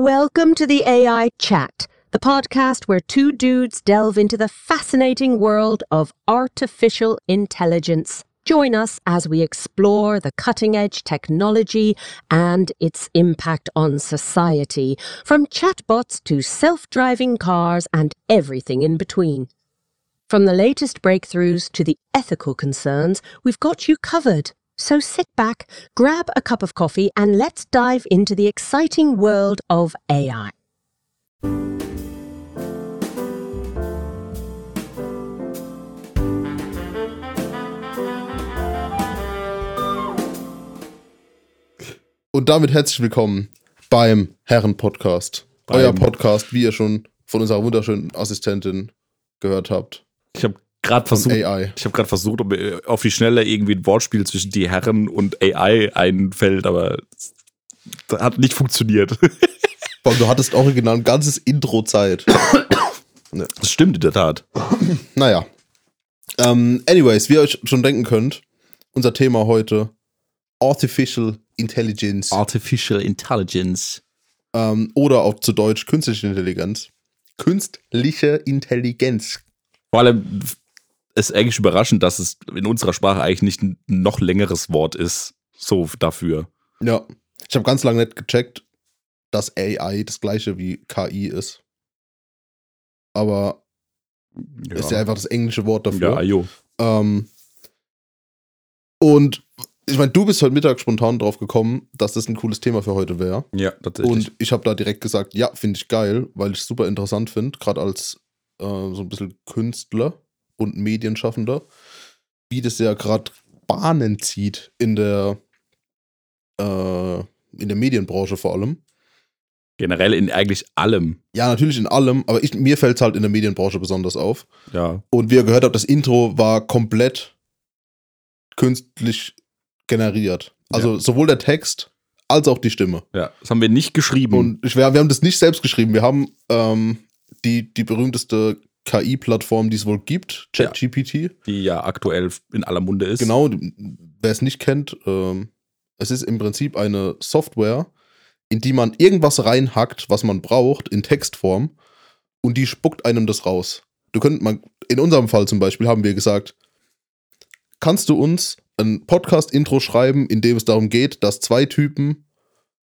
Welcome to the AI Chat, the podcast where two dudes delve into the fascinating world of artificial intelligence. Join us as we explore the cutting edge technology and its impact on society, from chatbots to self driving cars and everything in between. From the latest breakthroughs to the ethical concerns, we've got you covered. So sit back, grab a cup of coffee, and let's dive into the exciting world of AI. Und damit herzlich willkommen beim Herren-Podcast. Euer Podcast, wie ihr schon von unserer wunderschönen Assistentin gehört habt. Ich habe gerade versucht, AI. ich habe gerade versucht, ob mir auf die Schnelle irgendwie ein Wortspiel zwischen die Herren und AI einfällt, aber das hat nicht funktioniert. Boah, du hattest original ein ganzes Intro Zeit. Das stimmt in der Tat. Naja. Ähm, anyways, wie ihr euch schon denken könnt, unser Thema heute Artificial Intelligence Artificial Intelligence. ähm, oder auch zu Deutsch künstliche Intelligenz. Künstliche Intelligenz. Vor allem ist eigentlich überraschend, dass es in unserer Sprache eigentlich nicht ein noch längeres Wort ist. So dafür. Ja. Ich habe ganz lange nicht gecheckt, dass AI das gleiche wie KI ist. Aber ist ja einfach das englische Wort dafür. Ja, jo. Ähm, und ich meine, du bist heute Mittag spontan drauf gekommen, dass das ein cooles Thema für heute wäre. Ja, tatsächlich. Und ich habe da direkt gesagt, ja, finde ich geil, weil ich es super interessant finde, gerade als äh, so ein bisschen Künstler und Medienschaffender, wie das ja gerade Bahnen zieht in der, äh, in der Medienbranche vor allem. Generell in eigentlich allem. Ja, natürlich in allem, aber ich, mir fällt es halt in der Medienbranche besonders auf. Ja. Und wie ihr gehört habt, das Intro war komplett künstlich generiert. Also sowohl der Text als auch die Stimme. Ja. Das haben wir nicht geschrieben. Und ich, wir, wir haben das nicht selbst geschrieben. Wir haben ähm, die, die berühmteste KI-Plattform, die es wohl gibt, Ja. ChatGPT. die ja aktuell in aller Munde ist. Genau, wer es nicht kennt, ähm, es ist im Prinzip eine Software, in die man irgendwas reinhackt, was man braucht, in Textform, und die spuckt einem das raus. Du könnt man, in unserem Fall zum Beispiel haben wir gesagt, kannst du uns ein Podcast-Intro schreiben, in dem es darum geht, dass zwei Typen,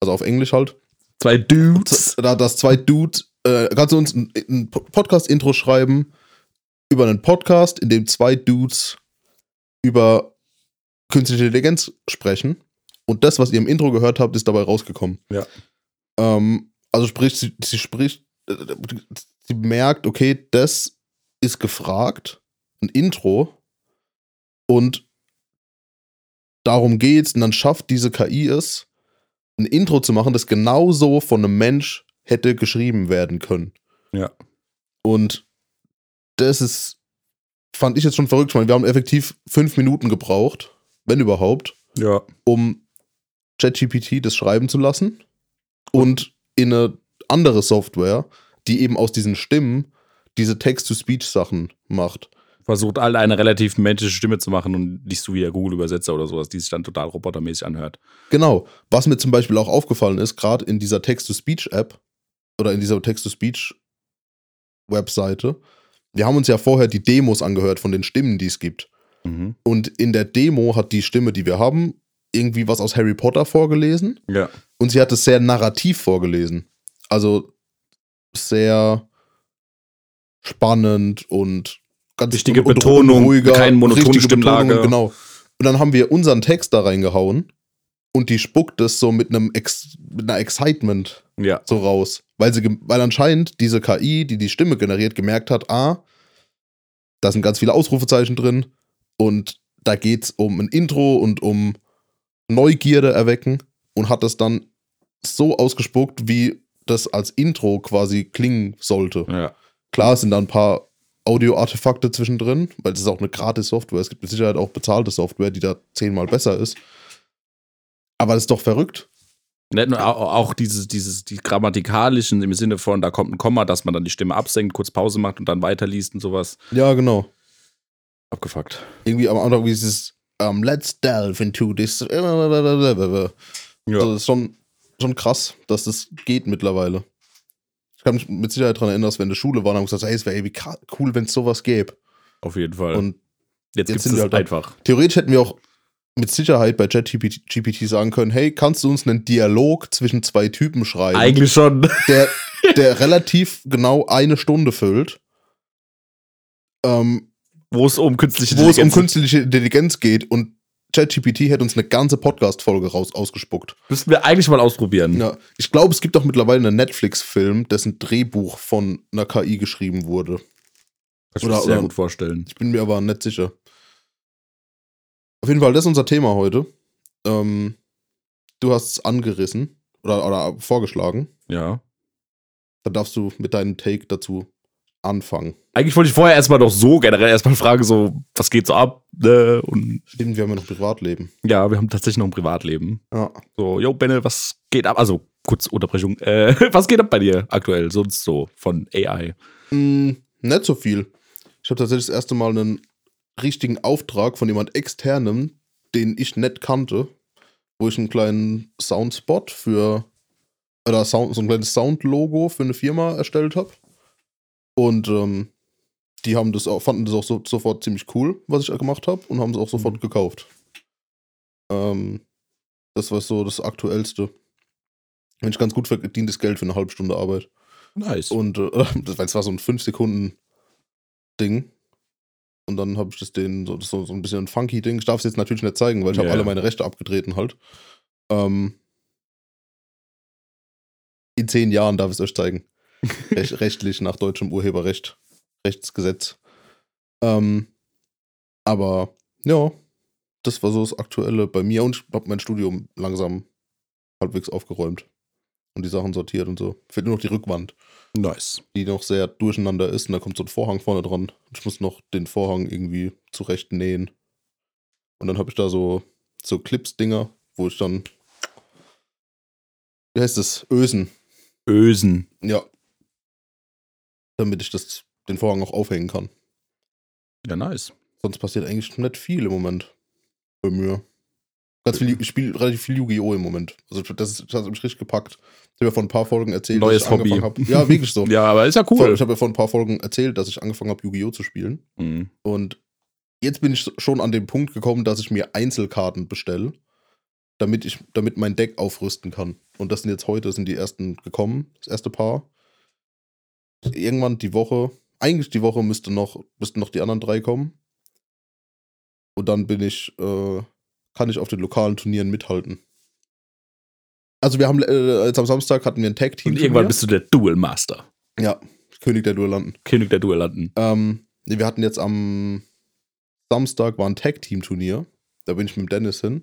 also auf Englisch halt, Zwei Dudes. da, dass zwei Dudes, äh, kannst du uns ein, ein Podcast-Intro schreiben über einen Podcast, in dem zwei Dudes über künstliche Intelligenz sprechen. Und das, was ihr im Intro gehört habt, ist dabei rausgekommen. Ja. Ähm, also sprich, sie, sie spricht, äh, sie merkt, okay, das ist gefragt, ein Intro. Und darum geht's. Und dann schafft diese KI es, ein Intro zu machen, das genauso von einem Mensch hätte geschrieben werden können. Ja. Und das ist, fand ich jetzt schon verrückt. Ich meine, wir haben effektiv fünf Minuten gebraucht, wenn überhaupt, Ja. um ChatGPT das schreiben zu lassen und in eine andere Software, die eben aus diesen Stimmen diese Text-to-Speech-Sachen macht. versucht alle eine relativ menschliche Stimme zu machen und nicht so wie der Google-Übersetzer oder sowas, die sich dann total robotermäßig anhört. Genau. Was mir zum Beispiel auch aufgefallen ist, gerade in dieser Text-to-Speech-App oder in dieser Text-to-Speech-Webseite, wir haben uns ja vorher die Demos angehört von den Stimmen, die es gibt. Mhm. Und in der Demo hat die Stimme, die wir haben, irgendwie was aus Harry Potter vorgelesen. Ja. Und sie hat es sehr narrativ vorgelesen. Also sehr spannend und ganz Richtige und, und Betonung, ruhiger, kein monotone Stimmlage. Betonung, Genau. Und dann haben wir unseren Text da reingehauen und die spuckt es so mit einem Ex mit einer Excitement Ja. so raus, weil sie weil anscheinend diese KI, die die Stimme generiert, gemerkt hat, ah, da sind ganz viele Ausrufezeichen drin und da geht's um ein Intro und um Neugierde erwecken und hat das dann so ausgespuckt, wie das als Intro quasi klingen sollte. Ja. Klar, es sind da ein paar Audio-Artefakte zwischendrin, weil es ist auch eine gratis Software. Es gibt mit Sicherheit auch bezahlte Software, die da zehnmal besser ist. Aber das ist doch verrückt. Nicht nur, au- auch dieses, dieses, die grammatikalischen im Sinne von, da kommt ein Komma, dass man dann die Stimme absenkt, kurz Pause macht und dann weiterliest und sowas. Ja, genau. Abgefuckt. Irgendwie am Anfang dieses um, Let's delve into this. Also Ja. das ist schon schon krass, dass das geht mittlerweile. Ich kann mich mit Sicherheit daran erinnern, dass wir in der Schule waren und haben gesagt, hey, es wäre irgendwie cool, wenn es sowas gäbe. Auf jeden Fall. Und jetzt jetzt gibt es halt einfach. theoretisch hätten wir auch mit Sicherheit bei ChatGPT GPT sagen können, hey, kannst du uns einen Dialog zwischen zwei Typen schreiben, Eigentlich schon. der, der relativ genau eine Stunde füllt, ähm, Wo es um künstliche wo es um Intelligenz künstliche Intelligenz geht und ChatGPT hätte uns eine ganze Podcast-Folge raus ausgespuckt. Müssten wir eigentlich mal ausprobieren. Ja, ich glaube, es gibt auch mittlerweile einen Netflix-Film, dessen Drehbuch von einer KI geschrieben wurde. Kann ich mir sehr gut vorstellen. Ich bin mir aber nicht sicher. Auf jeden Fall, das ist unser Thema heute. Ähm, du hast es angerissen oder, oder vorgeschlagen. Ja. Dann darfst du mit deinem Take dazu anfangen. Eigentlich wollte ich vorher erstmal noch so generell erstmal fragen, so, was geht so ab? Ne? Und Stimmt, wir haben ja noch Privatleben. ja, wir haben tatsächlich noch ein Privatleben. Ja. So, yo, Benne, was geht ab? Also, kurz Unterbrechung. Äh, was geht ab bei dir aktuell? Sonst so von AI. Mm, nicht so viel. Ich habe tatsächlich das erste Mal einen richtigen Auftrag von jemand externem, den ich nicht kannte, wo ich einen kleinen Soundspot für oder Sound, so ein kleines Soundlogo für eine Firma erstellt habe. Und ähm, die haben das auch, fanden das auch so, sofort ziemlich cool, was ich gemacht habe, und haben es auch sofort gekauft. Ähm, das war so das Aktuellste. Wenn ich ganz gut verdientes Geld für eine halbe Stunde Arbeit. Nice. Und äh, das war- das war so ein 5-Sekunden-Ding. Und dann habe ich das denen so, das so, so ein bisschen ein funky Ding. Ich darf es jetzt natürlich nicht zeigen, weil ich habe Ja. alle meine Rechte abgetreten halt. Ähm, in zehn Jahren darf ich es euch zeigen. Rech, rechtlich nach deutschem Urheberrecht, Rechtsgesetz. Ähm, aber ja, das war so das Aktuelle bei mir und ich habe mein Studium langsam halbwegs aufgeräumt und die Sachen sortiert und so. Fehlt nur noch die Rückwand nice. die noch sehr durcheinander ist und da kommt so ein Vorhang vorne dran. Ich muss noch den Vorhang irgendwie zurecht nähen. Und dann habe ich da so, so Clips-Dinger, wo ich dann, wie heißt das, Ösen, Ösen. ja. Damit ich das, den Vorhang auch aufhängen kann. Ja, nice. Sonst passiert eigentlich nicht viel im Moment. Bei mir. Ganz viel, ich spiele relativ viel Yu-Gi-Oh! im Moment. Also das, ist- das hat mich richtig gepackt. Ich habe ja vor ein paar Folgen erzählt, Neues dass ich angefangen Hobby. habe. Ja, wirklich so. Ja, aber ist ja cool. Ich habe ja vor ein paar Folgen erzählt, dass ich angefangen habe, Yu-Gi-Oh! zu spielen. Mhm. Und jetzt bin ich schon an den Punkt gekommen, dass ich mir Einzelkarten bestelle, damit ich, damit mein Deck aufrüsten kann. Und das sind jetzt heute, sind die ersten gekommen, das erste Paar. Irgendwann die Woche, eigentlich die Woche müsste noch, müssten noch die anderen drei kommen. Und dann bin ich, äh, kann ich auf den lokalen Turnieren mithalten. Also wir haben, äh, jetzt am Samstag hatten wir ein Tag-Team. Und irgendwann bist du der Duel Master. Ja, König der Duellanten. König der Duellanten. Ähm, nee, wir hatten jetzt am Samstag war ein Tag-Team-Turnier. Da bin ich mit Dennis hin.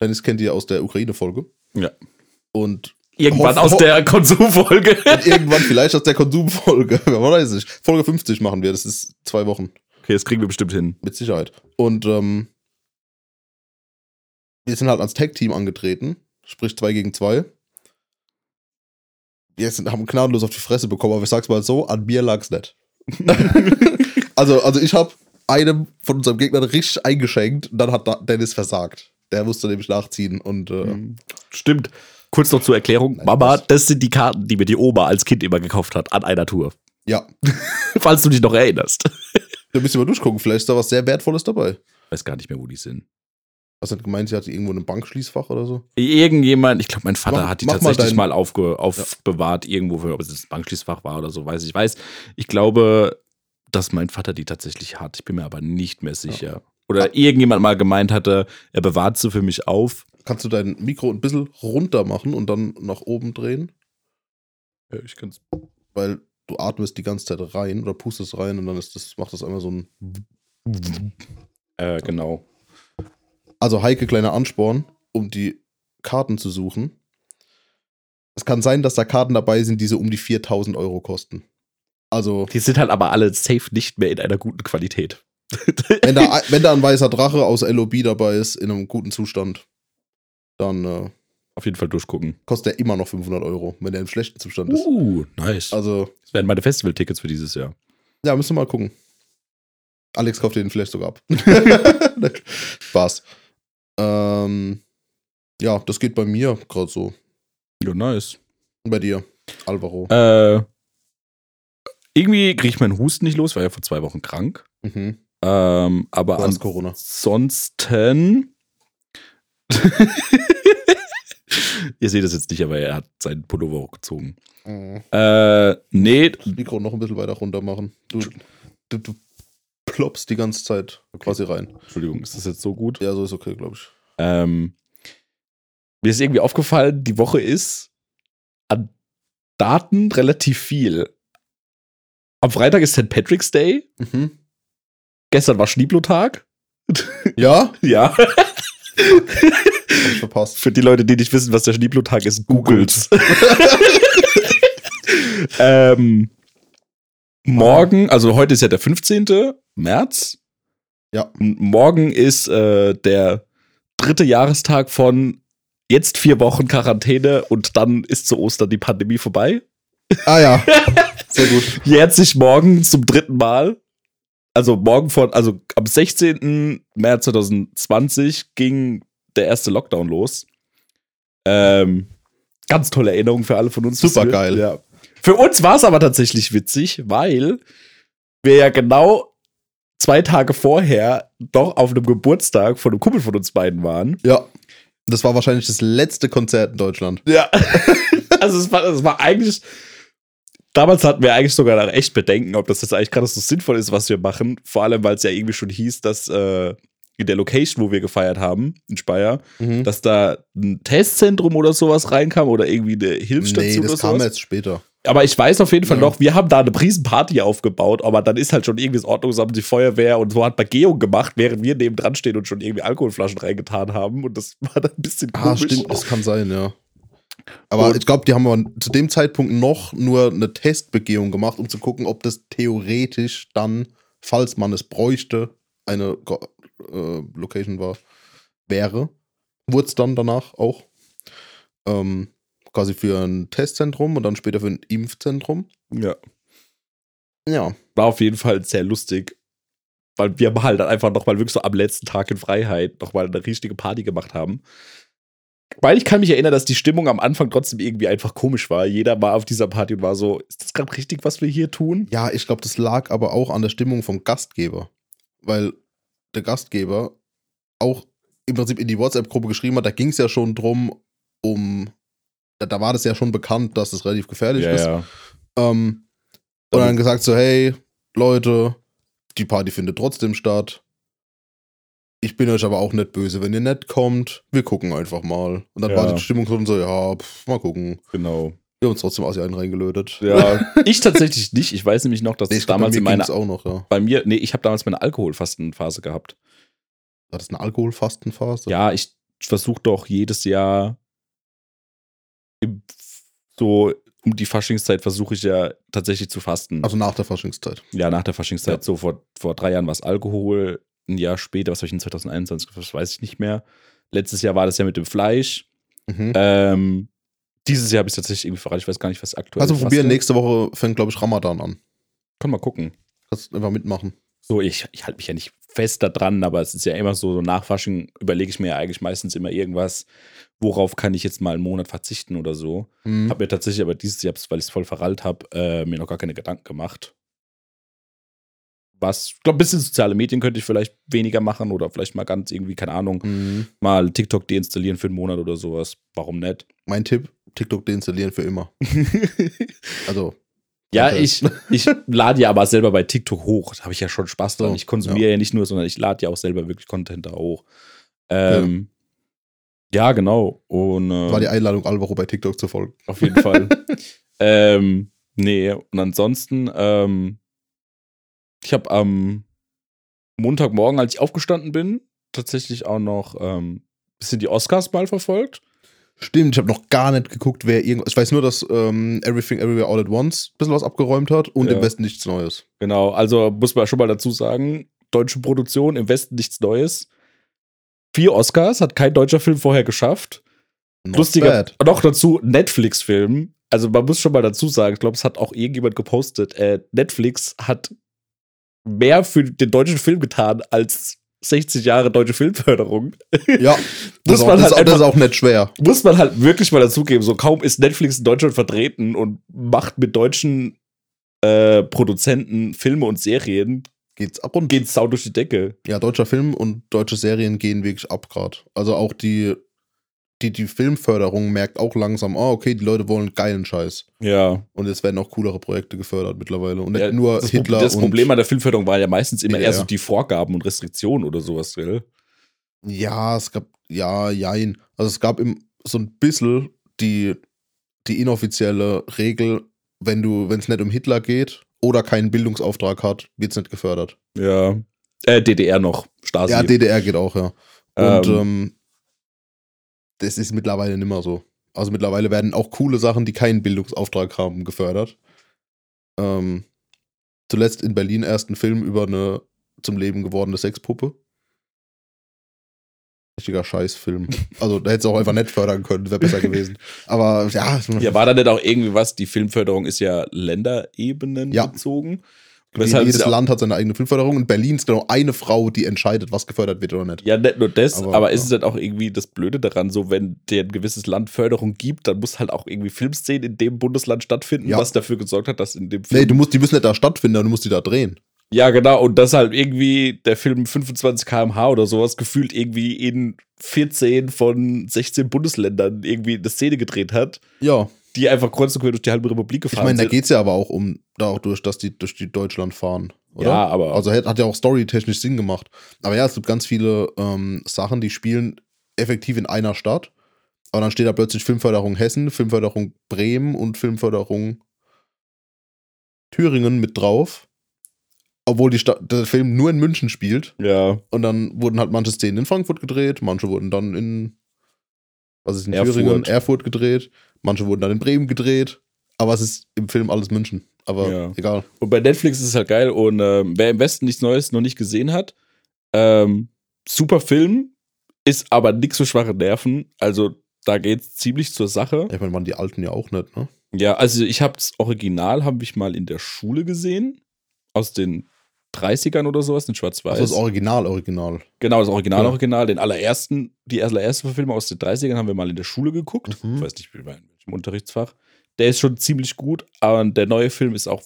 Dennis kennt ihr aus der Ukraine-Folge. Ja. Und, Irgendwann aus der Konsumfolge. und irgendwann vielleicht aus der Konsumfolge. Wer weiß nicht. Folge 50 machen wir. Das ist zwei Wochen. Okay, das kriegen wir bestimmt hin. Mit Sicherheit. Und ähm, wir sind halt als Tag-Team angetreten. Sprich 2 gegen 2. Wir sind, haben gnadenlos auf die Fresse bekommen, aber ich sag's mal so, an mir lag's nicht. also, also ich habe einem von unserem Gegner richtig eingeschenkt und dann hat Dennis versagt. Der musste nämlich nachziehen und äh, Mhm. Stimmt. Kurz noch zur Erklärung. Nein, Mama, das sind die Karten, die mir die Oma als Kind immer gekauft hat, an einer Tour. ja, Falls du dich noch erinnerst. da müsst ihr mal durchgucken. Vielleicht ist da was sehr Wertvolles dabei. Weiß gar nicht mehr, wo die sind. Was hat gemeint, sie hatte irgendwo ein Bankschließfach oder so? Irgendjemand, ich glaube, mein Vater Mach- hat die mal tatsächlich dein- mal, aufge, aufbewahrt, irgendwo, für, ob es das Bankschließfach war oder so, weiß ich. Ich weiß, ich glaube, dass mein Vater die tatsächlich hat. Ich bin mir aber nicht mehr sicher. Oder irgendjemand mal gemeint hatte, er bewahrt sie für mich auf. Kannst du dein Mikro ein bisschen runter machen und dann nach oben drehen? Ja, ich kann's. Weil du atmest die ganze Zeit rein oder pustest rein und dann ist das, macht das einmal so ein. Äh, genau. Also Heike, kleiner Ansporn, um die Karten zu suchen. Es kann sein, dass da Karten dabei sind, die so um die 4000 Euro kosten. Also, Die sind halt aber alle safe nicht mehr in einer guten Qualität. wenn da, wenn da ein weißer Drache aus LOB dabei ist, in einem guten Zustand, dann äh, Auf jeden Fall durchgucken. kostet er immer noch 500 Euro, wenn er im schlechten Zustand ist. Uh, nice. Also, Das wären meine Festival-Tickets für dieses Jahr. ja, müssen wir mal gucken. Alex kauft den vielleicht sogar ab. Spaß. Ähm, ja, das geht bei mir gerade so. Ja, nice. Bei dir, Alvaro. Äh, irgendwie kriege ich meinen Husten nicht los, war ja vor zwei Wochen krank. Mhm. Ähm, aber Du Corona. ansonsten. Ihr seht das jetzt nicht, aber er hat seinen Pullover hochgezogen. Mhm. Äh, nee, Das Mikro noch ein bisschen weiter runter machen. Du, du, du ploppst die ganze Zeit quasi rein. Entschuldigung, ist das jetzt so gut? Ja, so ist okay, glaube ich. Ähm, mir ist irgendwie aufgefallen, die Woche ist an Daten relativ viel. Am Freitag ist St. Patrick's Day. Mhm. Gestern war Schneeblotag. Ja? Ja. Verpasst. Für die Leute, die nicht wissen, was der Schneeblotag ist, googelt's. ähm, morgen, also heute ist ja der 15. März. Ja. Morgen ist äh, der dritte Jahrestag von jetzt vier Wochen Quarantäne und dann ist zu Ostern die Pandemie vorbei. Ah ja. Sehr gut. Jährt sich morgen zum dritten Mal. Also morgen von, also am 16. März 2020 ging der erste Lockdown los. Ähm, ganz tolle Erinnerung für alle von uns. Super geil. Ja. Für uns war es aber tatsächlich witzig, weil wir ja genau zwei Tage vorher doch auf einem Geburtstag von einem Kumpel von uns beiden waren. Ja. Das war wahrscheinlich das letzte Konzert in Deutschland. Ja. also es war, es war eigentlich. Damals hatten wir eigentlich sogar noch echt Bedenken, ob das jetzt eigentlich gerade so sinnvoll ist, was wir machen. Vor allem, weil es ja irgendwie schon hieß, dass äh, in der Location, wo wir gefeiert haben, in Speyer, Mhm. dass da ein Testzentrum oder sowas reinkam oder irgendwie eine Nee, Hilfsstation das oder kam sowas. jetzt später. Aber ich weiß auf jeden Fall Ja. noch, wir haben da eine Riesenparty aufgebaut, aber dann ist halt schon irgendwie das Ordnungsamt, die Feuerwehr und so hat Begehung gemacht, während wir neben dran stehen und schon irgendwie Alkoholflaschen reingetan haben. Und das war dann ein bisschen Ah, komisch. stimmt, das kann sein, ja. Aber Und- ich glaube, die haben aber zu dem Zeitpunkt noch nur eine Testbegehung gemacht, um zu gucken, ob das theoretisch dann, falls man es bräuchte, eine äh, Location war, wäre. Wurde es dann danach auch. Ähm, quasi für ein Testzentrum und dann später für ein Impfzentrum. Ja. Ja. war auf jeden Fall sehr lustig. Weil wir halt dann einfach nochmal wirklich so am letzten Tag in Freiheit nochmal eine richtige Party gemacht haben. Weil ich kann mich erinnern, dass die Stimmung am Anfang trotzdem irgendwie einfach komisch war. Jeder war auf dieser Party und war so, ist das gerade richtig, was wir hier tun? Ja, ich glaube, das lag aber auch an der Stimmung vom Gastgeber. Weil der Gastgeber auch im Prinzip in die WhatsApp-Gruppe geschrieben hat, da ging es ja schon drum, um, da, war das ja schon bekannt, dass es relativ gefährlich ist. ja. Ähm, und dann gesagt so, hey, Leute, die Party findet trotzdem statt. Ich bin euch aber auch nicht böse, wenn ihr nicht kommt. Wir gucken einfach mal. Und dann Ja. war die Stimmung schon so, ja, pff, mal gucken. Genau. Wir haben uns trotzdem aus einen reingelötet. Ja, ich tatsächlich nicht. Ich weiß nämlich noch, dass Nee, es ich glaub, damals bei in mir meiner, auch noch, ja. bei mir, nee, ich habe damals meine Alkoholfastenphase gehabt. War das eine Alkoholfastenphase? Ja, ich versuche doch jedes Jahr so um die Faschingszeit versuche ich ja tatsächlich zu fasten. Also nach der Faschingszeit. ja, nach der Faschingszeit. Ja. So vor, vor drei Jahren war es Alkohol. Ein Jahr später, was habe ich in 2021, das weiß ich nicht mehr. Letztes Jahr war das ja mit dem Fleisch. Mhm. Ähm, dieses Jahr habe ich tatsächlich irgendwie verraten. Ich weiß gar nicht, was aktuell also faste. probieren, nächste Woche fängt, glaube ich, Ramadan an. Kann mal gucken. Kannst einfach mitmachen. So, ich, ich halte mich ja nicht fest da dran, aber es ist ja immer so, so nach Fasching überlege ich mir ja eigentlich meistens immer irgendwas, worauf kann ich jetzt mal einen Monat verzichten oder so. Mhm. Habe mir tatsächlich aber dieses Jahr, weil ich es voll verrallt habe, äh, mir noch gar keine Gedanken gemacht. Was, ich glaube, ein bisschen soziale Medien könnte ich vielleicht weniger machen oder vielleicht mal ganz irgendwie, keine Ahnung, Mhm. mal TikTok deinstallieren für einen Monat oder sowas. Warum nicht? Mein Tipp, TikTok deinstallieren für immer. Also. Ja, Okay. ich, ich lade ja aber selber bei TikTok hoch. Da habe ich ja schon Spaß dran. So, ich konsumiere ja. nicht nur, sondern ich lade ja auch selber wirklich Content da hoch. Ähm, ja. genau. Und äh, War die Einladung, Alvaro bei TikTok zu folgen. auf jeden Fall. ähm, nee, und ansonsten, ähm, ich habe am Montagmorgen, als ich aufgestanden bin, tatsächlich auch noch ähm, bisschen die Oscars mal verfolgt. Stimmt, ich habe noch gar nicht geguckt, wer irgendwas. Ich weiß nur, dass ähm, Everything Everywhere All at Once ein bisschen was abgeräumt hat und Ja. im Westen nichts Neues. Genau, also muss man schon mal dazu sagen, deutsche Produktion, im Westen nichts Neues. Vier Oscars, hat kein deutscher Film vorher geschafft. Not Lustiger, bad. noch dazu Netflix-Film. Also man muss schon mal dazu sagen, ich glaube, es hat auch irgendjemand gepostet, äh, Netflix hat mehr für den deutschen Film getan als 60 Jahre deutsche Filmförderung. Ja, das, ist man auch, das, halt ist auch, das ist einfach- auch nicht schwer. Muss man halt wirklich mal dazugeben. So kaum ist Netflix in Deutschland vertreten und macht mit deutschen äh, Produzenten Filme und Serien, Geht's ab und geht's sau durch die Decke. Ja, deutscher Film und deutsche Serien gehen wirklich ab gerade. Also auch die, die, die Filmförderung merkt auch langsam, oh, okay, die Leute wollen geilen Scheiß. Ja. Und jetzt werden auch coolere Projekte gefördert mittlerweile. Und nicht ja nur das Hitler das. Problem an der Filmförderung war ja meistens immer Ja, eher so die Vorgaben und Restriktionen oder sowas, gell? Ja, es gab, ja, jein. Also es gab im, so ein bisschen die, die inoffizielle Regel, wenn du, wenn es nicht um Hitler geht oder keinen Bildungsauftrag hat, wird es nicht gefördert. Ja. Äh, DDR noch, Stasi. Ja, DDR geht auch, ja. Und Ähm. ähm, das ist mittlerweile nicht mehr so. Also mittlerweile werden auch coole Sachen, die keinen Bildungsauftrag haben, gefördert. Ähm, zuletzt in Berlin erst ein Film über eine zum Leben gewordene Sexpuppe. Richtiger Scheißfilm. Also da hätte es auch einfach nicht fördern können, wäre besser gewesen. Aber ja, ja, war da nicht auch irgendwie was? Die Filmförderung ist ja Länderebenen Ja. bezogen. jedes Weshalb es ja- Land hat seine eigene Filmförderung und Berlin ist genau eine Frau, die entscheidet, was gefördert wird oder nicht. Ja, nicht nur das, aber, Aber, ist es halt auch irgendwie das Blöde daran, so wenn dir ein gewisses Land Förderung gibt, dann muss halt auch irgendwie Filmszenen in dem Bundesland stattfinden, Ja. was dafür gesorgt hat, dass in dem Film. Nee, du musst, die müssen nicht da stattfinden, du musst die da drehen. ja, genau, und dass halt irgendwie der Film 25 km/h oder sowas gefühlt irgendwie in 14 von 16 Bundesländern irgendwie eine Szene gedreht hat, Ja, die einfach kreuz und quer durch die halbe Republik Ich gefahren meine, da sind. geht es ja aber auch um, da auch durch, dass die durch die Deutschland fahren. Oder? Ja, aber- Also hat, hat ja auch storytechnisch Sinn gemacht. Aber ja, es gibt ganz viele ähm, Sachen, die spielen effektiv in einer Stadt. Aber dann steht da plötzlich Filmförderung Hessen, Filmförderung Bremen und Filmförderung Thüringen mit drauf. Obwohl die Stadt, der Film nur in München spielt. Ja, Und dann wurden halt manche Szenen in Frankfurt gedreht, manche wurden dann in, was ist in Erfurt. Thüringen, Erfurt gedreht, manche wurden dann in Bremen gedreht. Aber es ist im Film alles München. Aber Ja. egal. Und bei Netflix ist es halt geil. Und ähm, wer im Westen nichts Neues noch nicht gesehen hat, ähm, super Film, ist aber nix für schwache Nerven. Also da geht's ziemlich zur Sache. Ich meine, waren die Alten ja auch nicht, ne? Ja, also ich habe das Original habe ich mal in der Schule gesehen aus den 30ern oder sowas, in Schwarz-Weiß. Also das Original, Original. Genau, das Original, Ja. Original. Den allerersten, die allererste Verfilmung aus den 30ern haben wir mal in der Schule geguckt. Mhm. Ich weiß nicht, wie bei welchem Unterrichtsfach. Der ist schon ziemlich gut, aber der neue Film ist auch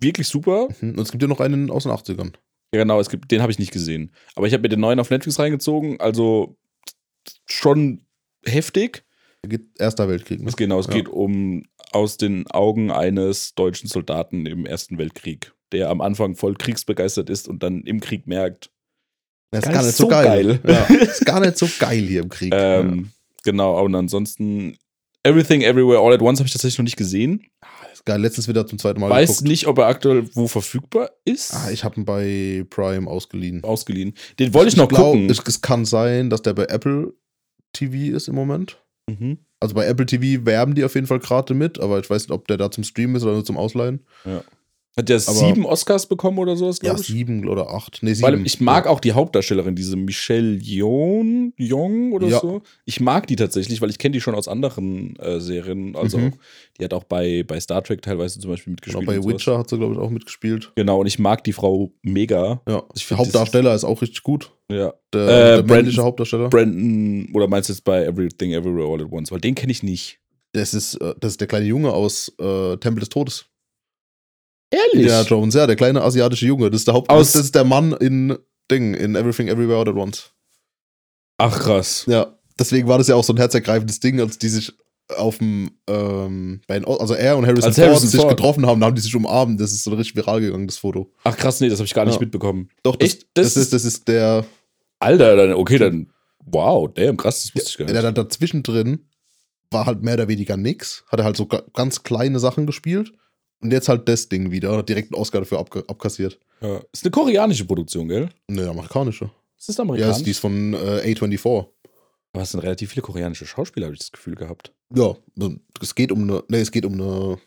wirklich super. Mhm. Und es gibt ja noch einen aus den 80ern. Ja, genau, es gibt, den habe ich nicht gesehen. Aber ich habe mir den neuen auf Netflix reingezogen, also schon heftig. Geht Erster Weltkrieg. Ne? Es, genau, es Ja. geht um aus den Augen eines deutschen Soldaten im Ersten Weltkrieg, der am Anfang voll kriegsbegeistert ist und dann im Krieg merkt, Das ist Gar nicht so geil. geil. Ja, ist gar nicht so geil hier im Krieg. ähm, genau, und ansonsten Everything Everywhere All at Once habe ich tatsächlich noch nicht gesehen. ja. ist geil. Letztens wieder zum zweiten Mal Weiß geguckt. nicht, ob er aktuell wo verfügbar ist. Ah, ich habe ihn bei Prime ausgeliehen. ausgeliehen. Den wollte ich noch glaub, gucken. Es, es kann sein, dass der bei Apple TV ist im Moment. mhm. Also bei Apple TV werben die auf jeden Fall gerade mit, aber ich weiß nicht, ob der da zum Streamen ist oder nur zum Ausleihen. Hat der Aber- sieben Oscars bekommen oder sowas, Ja, glaube ich? sieben oder acht. Nee, sieben. Weil ich mag auch die Hauptdarstellerin, diese Michelle Yeoh, Young oder Ja. so. Ich mag die tatsächlich, weil ich kenne die schon aus anderen äh, Serien. Also Mhm. die hat auch bei, bei Star Trek teilweise zum Beispiel Genau, mitgespielt. bei und sowas. Witcher hat sie, glaube ich, auch mitgespielt. Genau, und ich mag die Frau mega. Ja. Ich der Hauptdarsteller ist auch richtig gut. Ja. Der, Äh, der Brandon- Hauptdarsteller. Brandon, oder meinst du jetzt bei Everything Everywhere All at Once? Weil den kenne ich nicht. Das ist, äh, das ist der kleine Junge aus äh, Tempel des Todes. Ehrlich? Indiana Jones, ja, der kleine asiatische Junge. Das ist der Haupt Aus- das ist der Mann in Ding, in Everything Everywhere All at Once. Ach krass. Ja, deswegen war das ja auch so ein herzergreifendes Ding, als die sich auf dem, ähm, also er und Harrison Als Ford Harrison sich Ford. getroffen haben, da haben die sich umarmt. Das ist so richtig viral gegangen, das Foto. Ach krass, nee, das habe ich gar nicht Ja. mitbekommen. Doch, das, Echt? Das das, ist, das ist der, Alter, dann, okay, dann. Wow, damn, krass, das wusste ich gar der, nicht. der dazwischen drin war halt mehr oder weniger nix. Hat er halt so ga- ganz kleine Sachen gespielt. Und jetzt halt das Ding wieder. Direkt einen Oscar dafür abge abkassiert. Ja. Ist eine koreanische Produktion, gell? Ne, amerikanische. Ist das Ja, amerikanisch? ist, die ist von äh, A24. Aber es sind relativ viele koreanische Schauspieler, habe ich das Gefühl gehabt. Ja, es geht um eine, nee, es geht um eine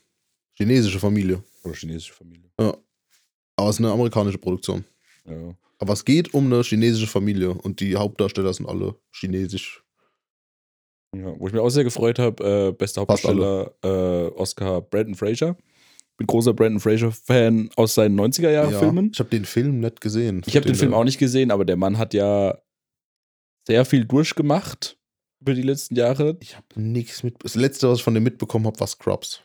chinesische Familie. Oder chinesische Familie. Aber es ist eine amerikanische Produktion. Ja. Aber es geht um eine chinesische Familie und die Hauptdarsteller sind alle chinesisch. Ja, wo ich mich auch sehr gefreut habe, äh, bester Hauptdarsteller äh, Oscar Brandon Fraser. Bin großer Brandon Fraser-Fan aus seinen 90er-Jahre-Filmen. Ich habe den Film nicht gesehen. Ich habe den Film auch nicht gesehen, aber der Mann hat ja sehr viel durchgemacht über die letzten Jahre. Ich habe nichts mit. Das letzte, was ich von dem mitbekommen habe, war Scrubs.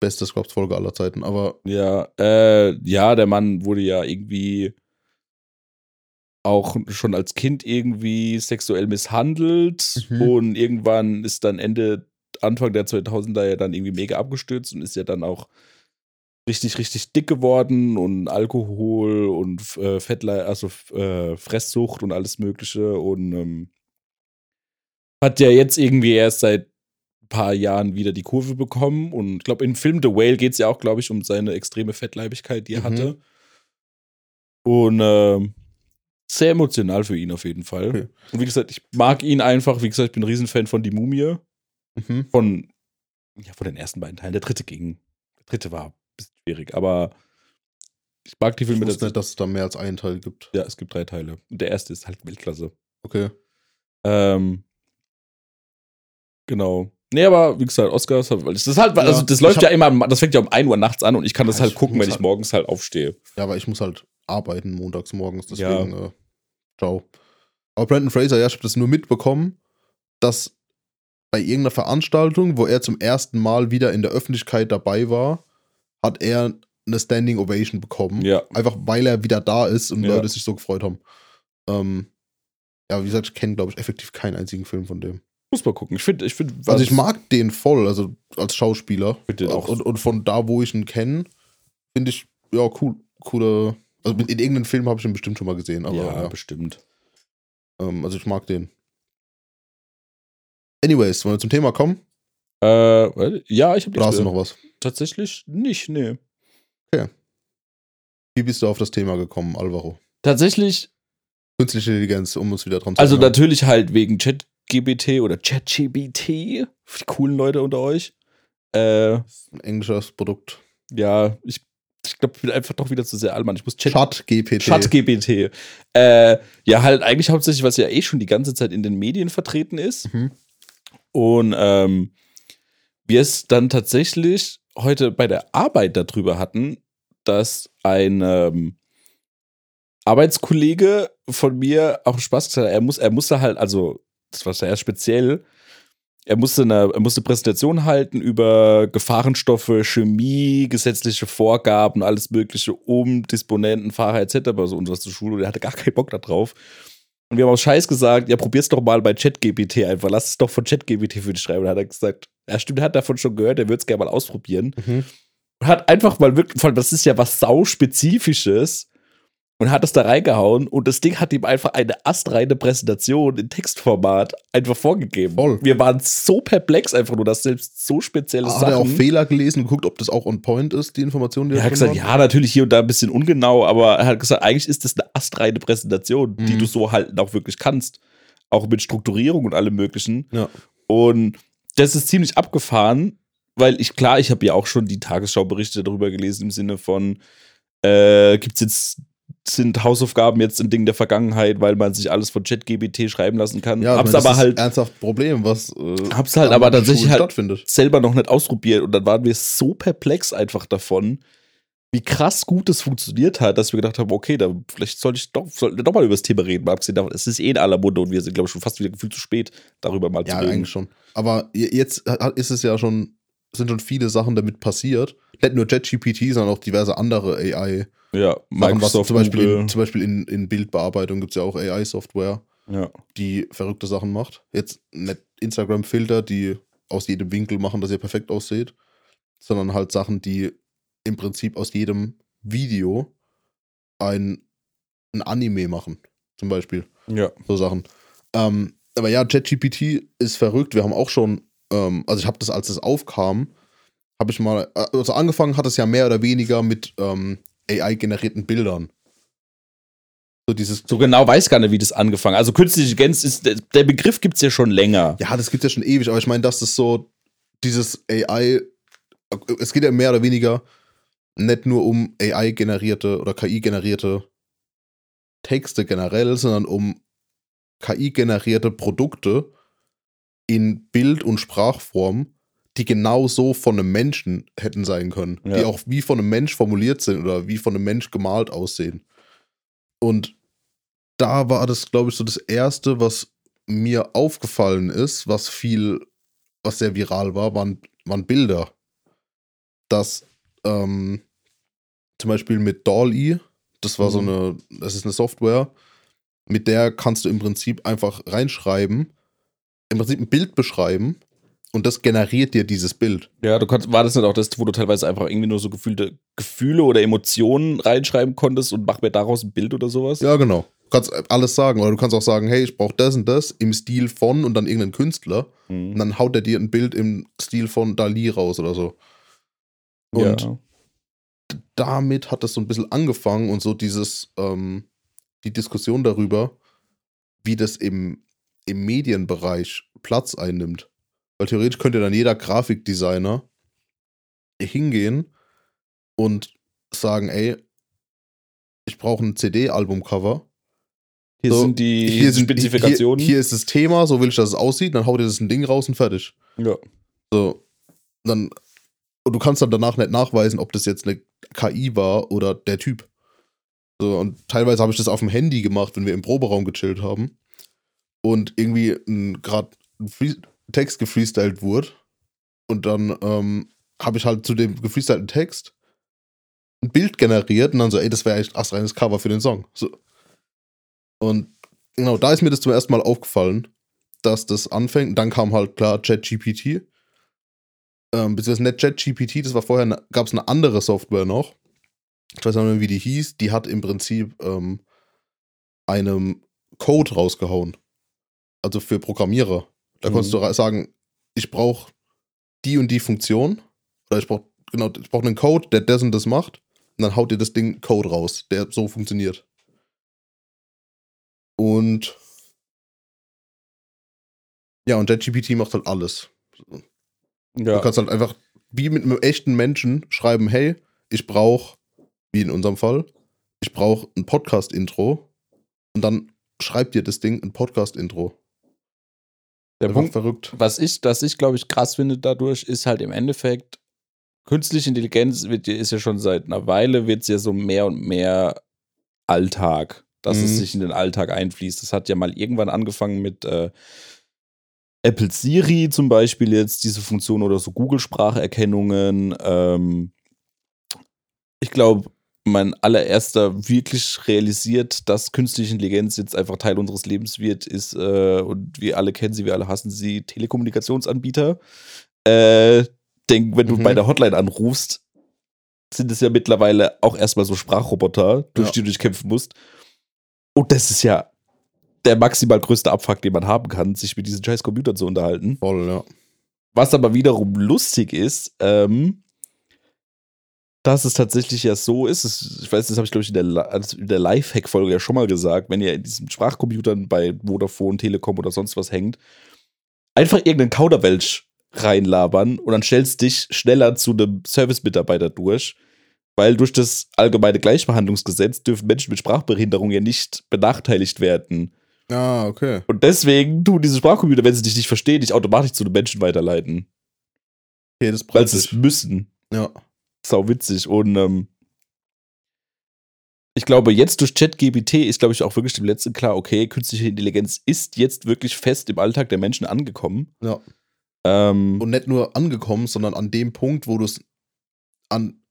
Beste Scrubs-Folge aller Zeiten, aber. Ja, äh, ja, der Mann wurde ja irgendwie auch schon als Kind irgendwie sexuell misshandelt Mhm. und irgendwann ist dann Ende, Anfang der 2000er ja dann irgendwie mega abgestürzt und ist ja dann auch richtig, richtig dick geworden und Alkohol und äh, Fettle, also äh, Fresssucht und alles Mögliche und ähm, hat ja jetzt irgendwie erst seit ein paar Jahren wieder die Kurve bekommen und ich glaube, im Film The Whale geht es ja auch, glaube ich, um seine extreme Fettleibigkeit, die er Mhm. hatte. Und ähm, sehr emotional für ihn auf jeden Fall. Okay. Und wie gesagt, ich mag ihn einfach. Wie gesagt, ich bin ein Riesenfan von Die Mumie. Mhm. Von, ja, von den ersten beiden Teilen. Der dritte ging. Der dritte war schwierig, aber ich mag die Ich Filme. wusste das- nicht, dass es da mehr als einen Teil gibt. ja, es gibt drei Teile. Und der erste ist halt Weltklasse. Okay. Ähm, genau. Nee, aber wie gesagt, Oscars, weil das ist halt, Ja, also das ich läuft hab- ja immer, das fängt ja um 1 Uhr nachts an und ich kann das Ja, halt ich gucken, wenn ich halt- morgens halt aufstehe. Ja, aber ich muss halt arbeiten montags morgens, Ja. deswegen, äh, ciao. Aber Brandon Fraser, ja, ich habe das nur mitbekommen, dass bei irgendeiner Veranstaltung, wo er zum ersten Mal wieder in der Öffentlichkeit dabei war, hat er eine Standing Ovation bekommen. Ja. Einfach weil er wieder da ist und Ja. Leute sich so gefreut haben. Ähm, ja, wie gesagt, ich kenne, glaube ich, effektiv keinen einzigen Film von dem. Muss mal gucken. Ich finde, ich finde, Also ich mag den voll, also als Schauspieler. Find den auch- Und, und von da, wo ich ihn kenne, finde ich, ja, cool, coole. Also in irgendeinem Film habe ich ihn bestimmt schon mal gesehen, aber ja, ja, bestimmt. ähm, also ich mag den. Anyways, wollen wir zum Thema kommen? Äh, ja, ich habe Oder hast du noch was? Tatsächlich nicht, nee. Wie bist du auf das Thema gekommen, Alvaro? Tatsächlich, Künstliche Intelligenz, um uns wieder dran zu also erinnern. natürlich halt wegen ChatGBT oder ChatGBT, für die coolen Leute unter euch. Äh, Ein englisches Produkt. ja, ich, ich glaube, ich bin einfach doch wieder zu sehr allmann. Ich muss Chat Chat GPT. ChatGBT. Äh, ja, halt eigentlich hauptsächlich, was ja eh schon die ganze Zeit in den Medien vertreten ist. Mhm. Und ähm, wir es dann tatsächlich heute bei der Arbeit darüber hatten, dass ein ähm, Arbeitskollege von mir auch Spaß gesagt hat, er, muss, er musste halt, also, das war sehr speziell, er musste eine, er musste Präsentation halten über Gefahrenstoffe, Chemie, gesetzliche Vorgaben, alles Mögliche um Disponenten, Fahrer etc. so und was zur Schule. Und er hatte gar keinen Bock da drauf. Und wir haben aus Scheiß gesagt, ja, probier's doch mal bei ChatGPT einfach. Lass es doch von ChatGPT für dich schreiben. Und dann hat er gesagt, ja, stimmt, er hat davon schon gehört, er würde es gerne mal ausprobieren. Mhm. Und hat einfach mal wirklich, vor allem, das ist ja was Sau-Spezifisches. Und hat es da reingehauen und das Ding hat ihm einfach eine astreine Präsentation in Textformat einfach vorgegeben. Voll. Wir waren so perplex einfach nur, dass selbst so spezielle Hat Sachen. er auch Fehler gelesen und geguckt, ob das auch on point ist, die Informationen, die er hat gesagt, waren? ja, natürlich hier und da ein bisschen ungenau, aber er hat gesagt, eigentlich ist das eine astreine Präsentation, die Mhm. du so halten auch wirklich kannst. Auch mit Strukturierung und allem Möglichen. Ja. Und das ist ziemlich abgefahren, weil ich, klar, ich habe ja auch schon die Tagesschauberichte darüber gelesen, im Sinne von, äh, gibt's jetzt, sind Hausaufgaben jetzt ein Ding der Vergangenheit, weil man sich alles von ChatGBT schreiben lassen kann. Ja, hab's aber ist halt ein ernsthaft Problem, was äh, Hab's halt aber tatsächlich halt- selber noch nicht ausprobiert und dann waren wir so perplex einfach davon, wie krass gut es funktioniert hat, dass wir gedacht haben, okay, da vielleicht sollte ich doch, sollten wir doch mal über das Thema reden, mal abgesehen davon, es ist eh in aller Munde und wir sind, glaube ich, schon fast wieder gefühlt zu spät, darüber mal Ja, zu reden. eigentlich schon. Aber je- jetzt ist es ja schon, sind schon viele Sachen damit passiert. Nicht nur JetGPT, sondern auch diverse andere AI. Ja, Sachen, was Microsoft, zum Beispiel, in, zum Beispiel in, in Bildbearbeitung gibt es ja auch AI-Software, ja. die verrückte Sachen macht. Jetzt nicht Instagram-Filter, die aus jedem Winkel machen, dass ihr perfekt aussieht, sondern halt Sachen, die im Prinzip aus jedem Video ein, ein Anime machen. Zum Beispiel. ja. so Sachen. Ähm, aber ja, ChatGPT ist verrückt. Wir haben auch schon, ähm, also ich habe das, als es aufkam, habe ich mal, also angefangen hat es ja mehr oder weniger mit ähm, AI-generierten Bildern. So dieses, So genau weiß gar nicht, wie das angefangen Also künstliche Intelligenz ist, der- der Begriff gibt es ja schon länger. ja, das gibt es ja schon ewig, aber ich meine, dass das so, dieses AI, es geht ja mehr oder weniger nicht nur um AI-generierte oder KI-generierte Texte generell, sondern um KI-generierte Produkte in Bild- und Sprachform, die genau so von einem Menschen hätten sein können. Ja. Die auch wie von einem Mensch formuliert sind oder wie von einem Mensch gemalt aussehen. Und da war das, glaube ich, so das Erste, was mir aufgefallen ist, was viel, was sehr viral war, waren, waren Bilder. Dass ähm, zum Beispiel mit DALL-E, das war so Mhm. eine, das ist eine Software, mit der kannst du im Prinzip einfach reinschreiben, im Prinzip ein Bild beschreiben und das generiert dir dieses Bild. Ja, du konntest, war das nicht auch das, wo du teilweise einfach irgendwie nur so gefühlte Gefühle oder Emotionen reinschreiben konntest und mach mir daraus ein Bild oder sowas? Ja, genau. Du kannst alles sagen. Oder du kannst auch sagen, hey, ich brauche das und das im Stil von und dann irgendeinen Künstler. Und Mhm. dann haut er dir ein Bild im Stil von Dali raus oder so. Und ja. damit hat das so ein bisschen angefangen und so dieses, ähm, die Diskussion darüber, wie das im, im Medienbereich Platz einnimmt. Weil theoretisch könnte dann jeder Grafikdesigner hingehen und sagen, ey, ich brauche ein CD-Albumcover. Hier So, sind die Hier sind Spezifikationen. Hier, hier ist das Thema, so will ich, dass es aussieht, dann haut ihr das ein Ding raus und fertig. ja. So, dann, und du kannst dann danach nicht nachweisen, ob das jetzt eine KI war oder der Typ. So, und teilweise habe ich das auf dem Handy gemacht, wenn wir im Proberaum gechillt haben und irgendwie gerade ein Text gefreestylt wurde. Und dann ähm, habe ich halt zu dem gefreestylten Text ein Bild generiert und dann so, ey, das wäre echt astreines Cover für den Song. So. Und genau, da ist mir das zum ersten Mal aufgefallen, dass das anfängt. Dann kam halt klar ChatGPT. Ähm, beziehungsweise nicht ChatGPT, das war vorher, gab es eine andere Software noch. Ich weiß nicht mehr, wie die hieß. Die hat im Prinzip ähm, einem Code rausgehauen. Also für Programmierer. Da Mhm. konntest du sagen, ich brauche die und die Funktion. Oder ich brauche genau, ich brauche einen Code, der das und das macht. Und dann haut dir das Ding Code raus, der so funktioniert. Und ja, und ChatGPT macht halt alles. Du ja. kannst halt einfach wie mit einem echten Menschen schreiben, hey, ich brauche, wie in unserem Fall, ich brauche ein Podcast-Intro. Und dann schreibt dir das Ding ein Podcast-Intro. Der Einfach Punkt, verrückt. was ich, das ich glaube ich krass finde dadurch, ist halt im Endeffekt, künstliche Intelligenz wird, ist ja schon seit einer Weile, wird es ja so mehr und mehr Alltag, dass es Mhm. sich in den Alltag einfließt. Das hat ja mal irgendwann angefangen mit äh, Apple Siri zum Beispiel jetzt, diese Funktion oder so Google-Spracherkennungen. Ähm, ich glaube, mein allererster wirklich realisiert, dass künstliche Intelligenz jetzt einfach Teil unseres Lebens wird, ist, äh, und wir alle kennen sie, wir alle hassen sie, Telekommunikationsanbieter. Äh, denk, wenn du Mhm. bei der Hotline anrufst, sind es ja mittlerweile auch erstmal so Sprachroboter, durch Ja. die du dich kämpfen musst. Und das ist ja der maximal größte Abfuck, den man haben kann, sich mit diesen scheiß Computern zu unterhalten. Voll, ja. Was aber wiederum lustig ist, ähm, dass es tatsächlich ja so ist, es, ich weiß, das habe ich glaube ich in der, also in der Lifehack-Folge ja schon mal gesagt, wenn ihr in diesen Sprachcomputern bei Vodafone, Telekom oder sonst was hängt, einfach irgendeinen Kauderwelsch reinlabern und dann stellst dich schneller zu einem Service-Mitarbeiter durch, weil durch das allgemeine Gleichbehandlungsgesetz dürfen Menschen mit Sprachbehinderung ja nicht benachteiligt werden. Ah, okay. Und deswegen tun diese Sprachcomputer, wenn sie dich nicht verstehen, dich automatisch zu einem Menschen weiterleiten. Okay, das Weil sie es müssen. Ja. Sau witzig. Und ähm, ich glaube, jetzt durch ChatGPT ist, glaube ich, auch wirklich dem Letzten klar, okay, künstliche Intelligenz ist jetzt wirklich fest im Alltag der Menschen angekommen. Ja. Ähm, Und nicht nur angekommen, sondern an dem Punkt, wo du es an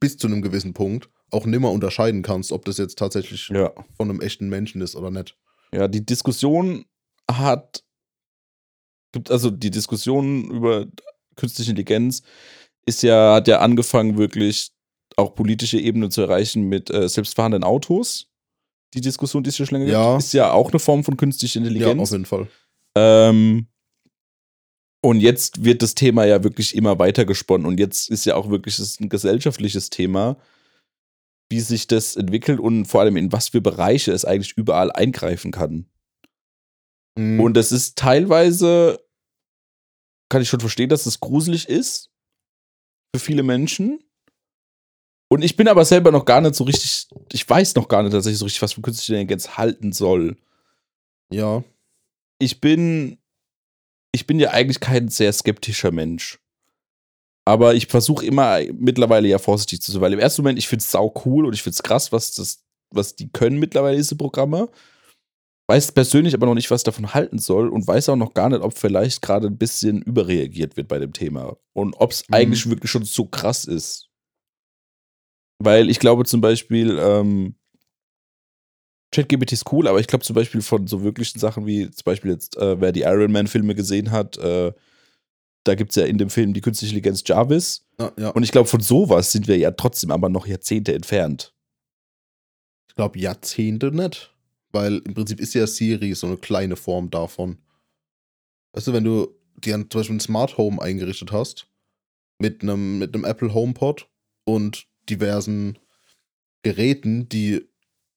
bis zu einem gewissen Punkt auch nimmer unterscheiden kannst, ob das jetzt tatsächlich ja. von einem echten Menschen ist oder nicht. Ja, die Diskussion hat, gibt also die Diskussion über künstliche Intelligenz ist ja, hat ja angefangen, wirklich auch politische Ebene zu erreichen mit äh, selbstfahrenden Autos. Die Diskussion, die es hier schon länger Ja. gibt, ist ja auch eine Form von künstlicher Ja, Intelligenz. auf jeden Fall. Ähm, und jetzt wird das Thema ja wirklich immer weiter gesponnen. Und jetzt ist ja auch wirklich ein gesellschaftliches Thema, wie sich das entwickelt und vor allem in was für Bereiche es eigentlich überall eingreifen kann. Mhm. Und das ist teilweise, kann ich schon verstehen, dass es gruselig ist für viele Menschen. Und ich bin aber selber noch gar nicht so richtig, ich weiß noch gar nicht tatsächlich so richtig, was von künstlicher Intelligenz halten soll. ja. ich bin, ich bin ja eigentlich kein sehr skeptischer Mensch. Aber ich versuche immer mittlerweile ja vorsichtig zu sein, weil im ersten Moment, ich finde es sau cool und ich finde es krass, was, das, was die können mittlerweile, diese Programme. Weiß persönlich aber noch nicht, was davon halten soll und weiß auch noch gar nicht, ob vielleicht gerade ein bisschen überreagiert wird bei dem Thema. Und ob es Mhm. eigentlich wirklich schon so krass ist. Weil ich glaube zum Beispiel, ähm, ChatGPT ist cool, aber ich glaube zum Beispiel von so wirklichen Sachen wie zum Beispiel jetzt, äh, wer die Iron Man-Filme gesehen hat, äh, da gibt es ja in dem Film die künstliche Intelligenz Jarvis. Ja, ja. Und ich glaube, von sowas sind wir ja trotzdem aber noch Jahrzehnte entfernt. Ich glaube Jahrzehnte nicht. Weil im Prinzip ist ja Siri so eine kleine Form davon. Weißt du, wenn du dir zum Beispiel ein Smart Home eingerichtet hast, mit einem, mit einem Apple HomePod und diversen Geräten, die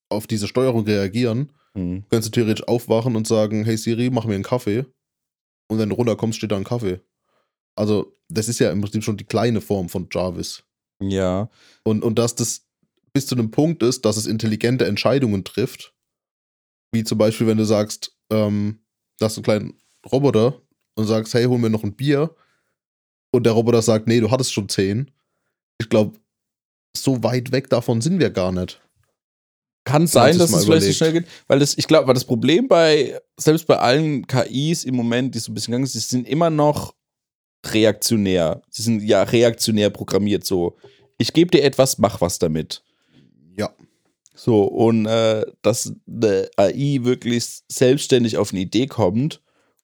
auf diese Steuerung reagieren, Mhm. kannst du theoretisch aufwachen und sagen, hey Siri, mach mir einen Kaffee. Und wenn du runterkommst, steht da ein Kaffee. Also, das ist ja im Prinzip schon die kleine Form von Jarvis. Ja. Und, und dass das bis zu einem Punkt ist, dass es intelligente Entscheidungen trifft. Wie zum Beispiel, wenn du sagst, ähm, du hast einen kleinen Roboter und sagst, hey, hol mir noch ein Bier. Und der Roboter sagt, nee, du hattest schon zehn. Ich glaube, so weit weg davon sind wir gar nicht. Kann sein, dass es vielleicht so überlegt. schnell geht, weil das, ich glaube, weil das Problem bei, selbst bei allen KIs im Moment, die so ein bisschen gegangen sind, sie sind immer noch reaktionär. Sie sind ja reaktionär programmiert, so. Ich gebe dir etwas, mach was damit. Ja. So, und äh, dass eine AI wirklich selbstständig auf eine Idee kommt,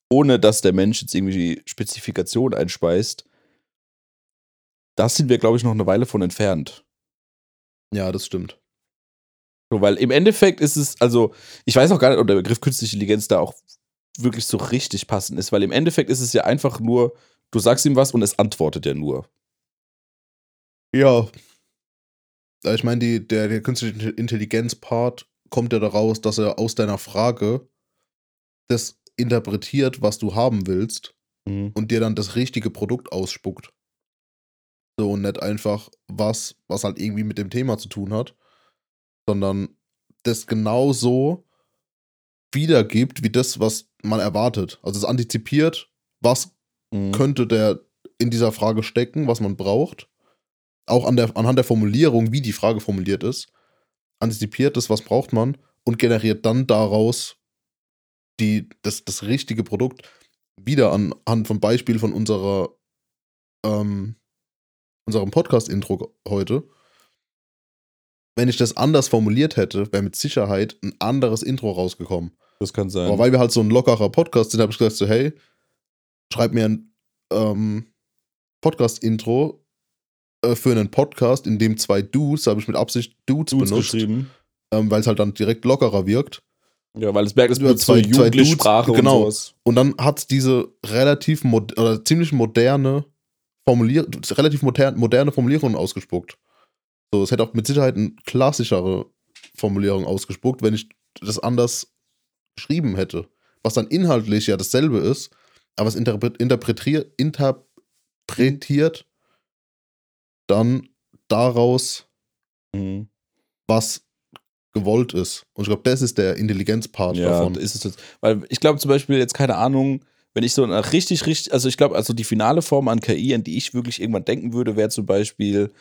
ohne dass der Mensch jetzt irgendwie Spezifikationen einspeist, da sind wir, glaube ich, noch eine Weile von entfernt. Ja, das stimmt. So, weil im Endeffekt ist es, also, ich weiß auch gar nicht, ob der Begriff künstliche Intelligenz da auch wirklich so richtig passend ist, weil im Endeffekt ist es ja einfach nur, du sagst ihm was und es antwortet ja nur. Ja. Ich meine, die- der, der künstliche Intelligenz-Part kommt ja daraus, dass er aus deiner Frage das interpretiert, was du haben willst und dir dann das richtige Produkt ausspuckt. So und nicht einfach was, was halt irgendwie mit dem Thema zu tun hat, sondern das genauso wiedergibt, wie das, was man erwartet. Also es antizipiert, was Mhm. könnte der in dieser Frage stecken, was man braucht. Auch an der, anhand der Formulierung, wie die Frage formuliert ist, antizipiert es, was braucht man und generiert dann daraus die, das, das richtige Produkt wieder anhand vom Beispiel von unserer ähm, unserem Podcast-Intro heute. Wenn ich das anders formuliert hätte, wäre mit Sicherheit ein anderes Intro rausgekommen. Das kann sein. Aber weil wir halt so ein lockerer Podcast sind, habe ich gesagt so, hey, schreib mir ein ähm, Podcast-Intro äh, für einen Podcast, in dem zwei Dudes, habe ich mit Absicht Dudes, Dudes benutzt, geschrieben. ähm, weil es halt dann direkt lockerer wirkt. Ja, weil es merkt, es Ja, benutzt so zwei- zwei Dudes, Sprache genau. und sowas. Und dann hat es diese relativ mod oder ziemlich moderne Formulierung, relativ modern, moderne Formulierungen ausgespuckt. So, es hätte auch mit Sicherheit eine klassischere Formulierung ausgespuckt, wenn ich das anders geschrieben hätte. Was dann inhaltlich ja dasselbe ist, aber es interpret interpretiert, interpretiert dann daraus, Mhm. was gewollt ist. Und ich glaube, das ist der Intelligenzpart Ja, davon. ist es jetzt. Weil ich glaube zum Beispiel jetzt, keine Ahnung, wenn ich so eine richtig, richtig, also ich glaube, also die finale Form an KI, an die ich wirklich irgendwann denken würde, wäre zum Beispiel,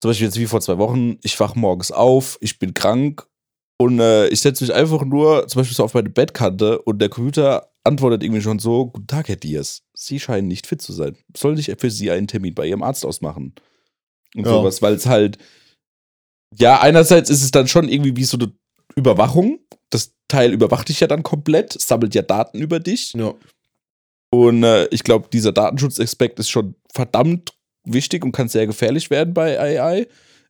zum Beispiel jetzt wie vor zwei Wochen, ich wach morgens auf, ich bin krank und äh, ich setze mich einfach nur zum Beispiel so auf meine Bettkante und der Computer antwortet irgendwie schon so, guten Tag, Herr Diaz, Sie scheinen nicht fit zu sein. Soll ich für Sie einen Termin bei Ihrem Arzt ausmachen? Und Ja. sowas, weil es halt, ja, einerseits ist es dann schon irgendwie wie so eine Überwachung. Das Teil überwacht dich ja dann komplett, sammelt ja Daten über dich. Ja. Und äh, ich glaube, dieser Datenschutzaspekt ist schon verdammt wichtig und kann sehr gefährlich werden bei AI.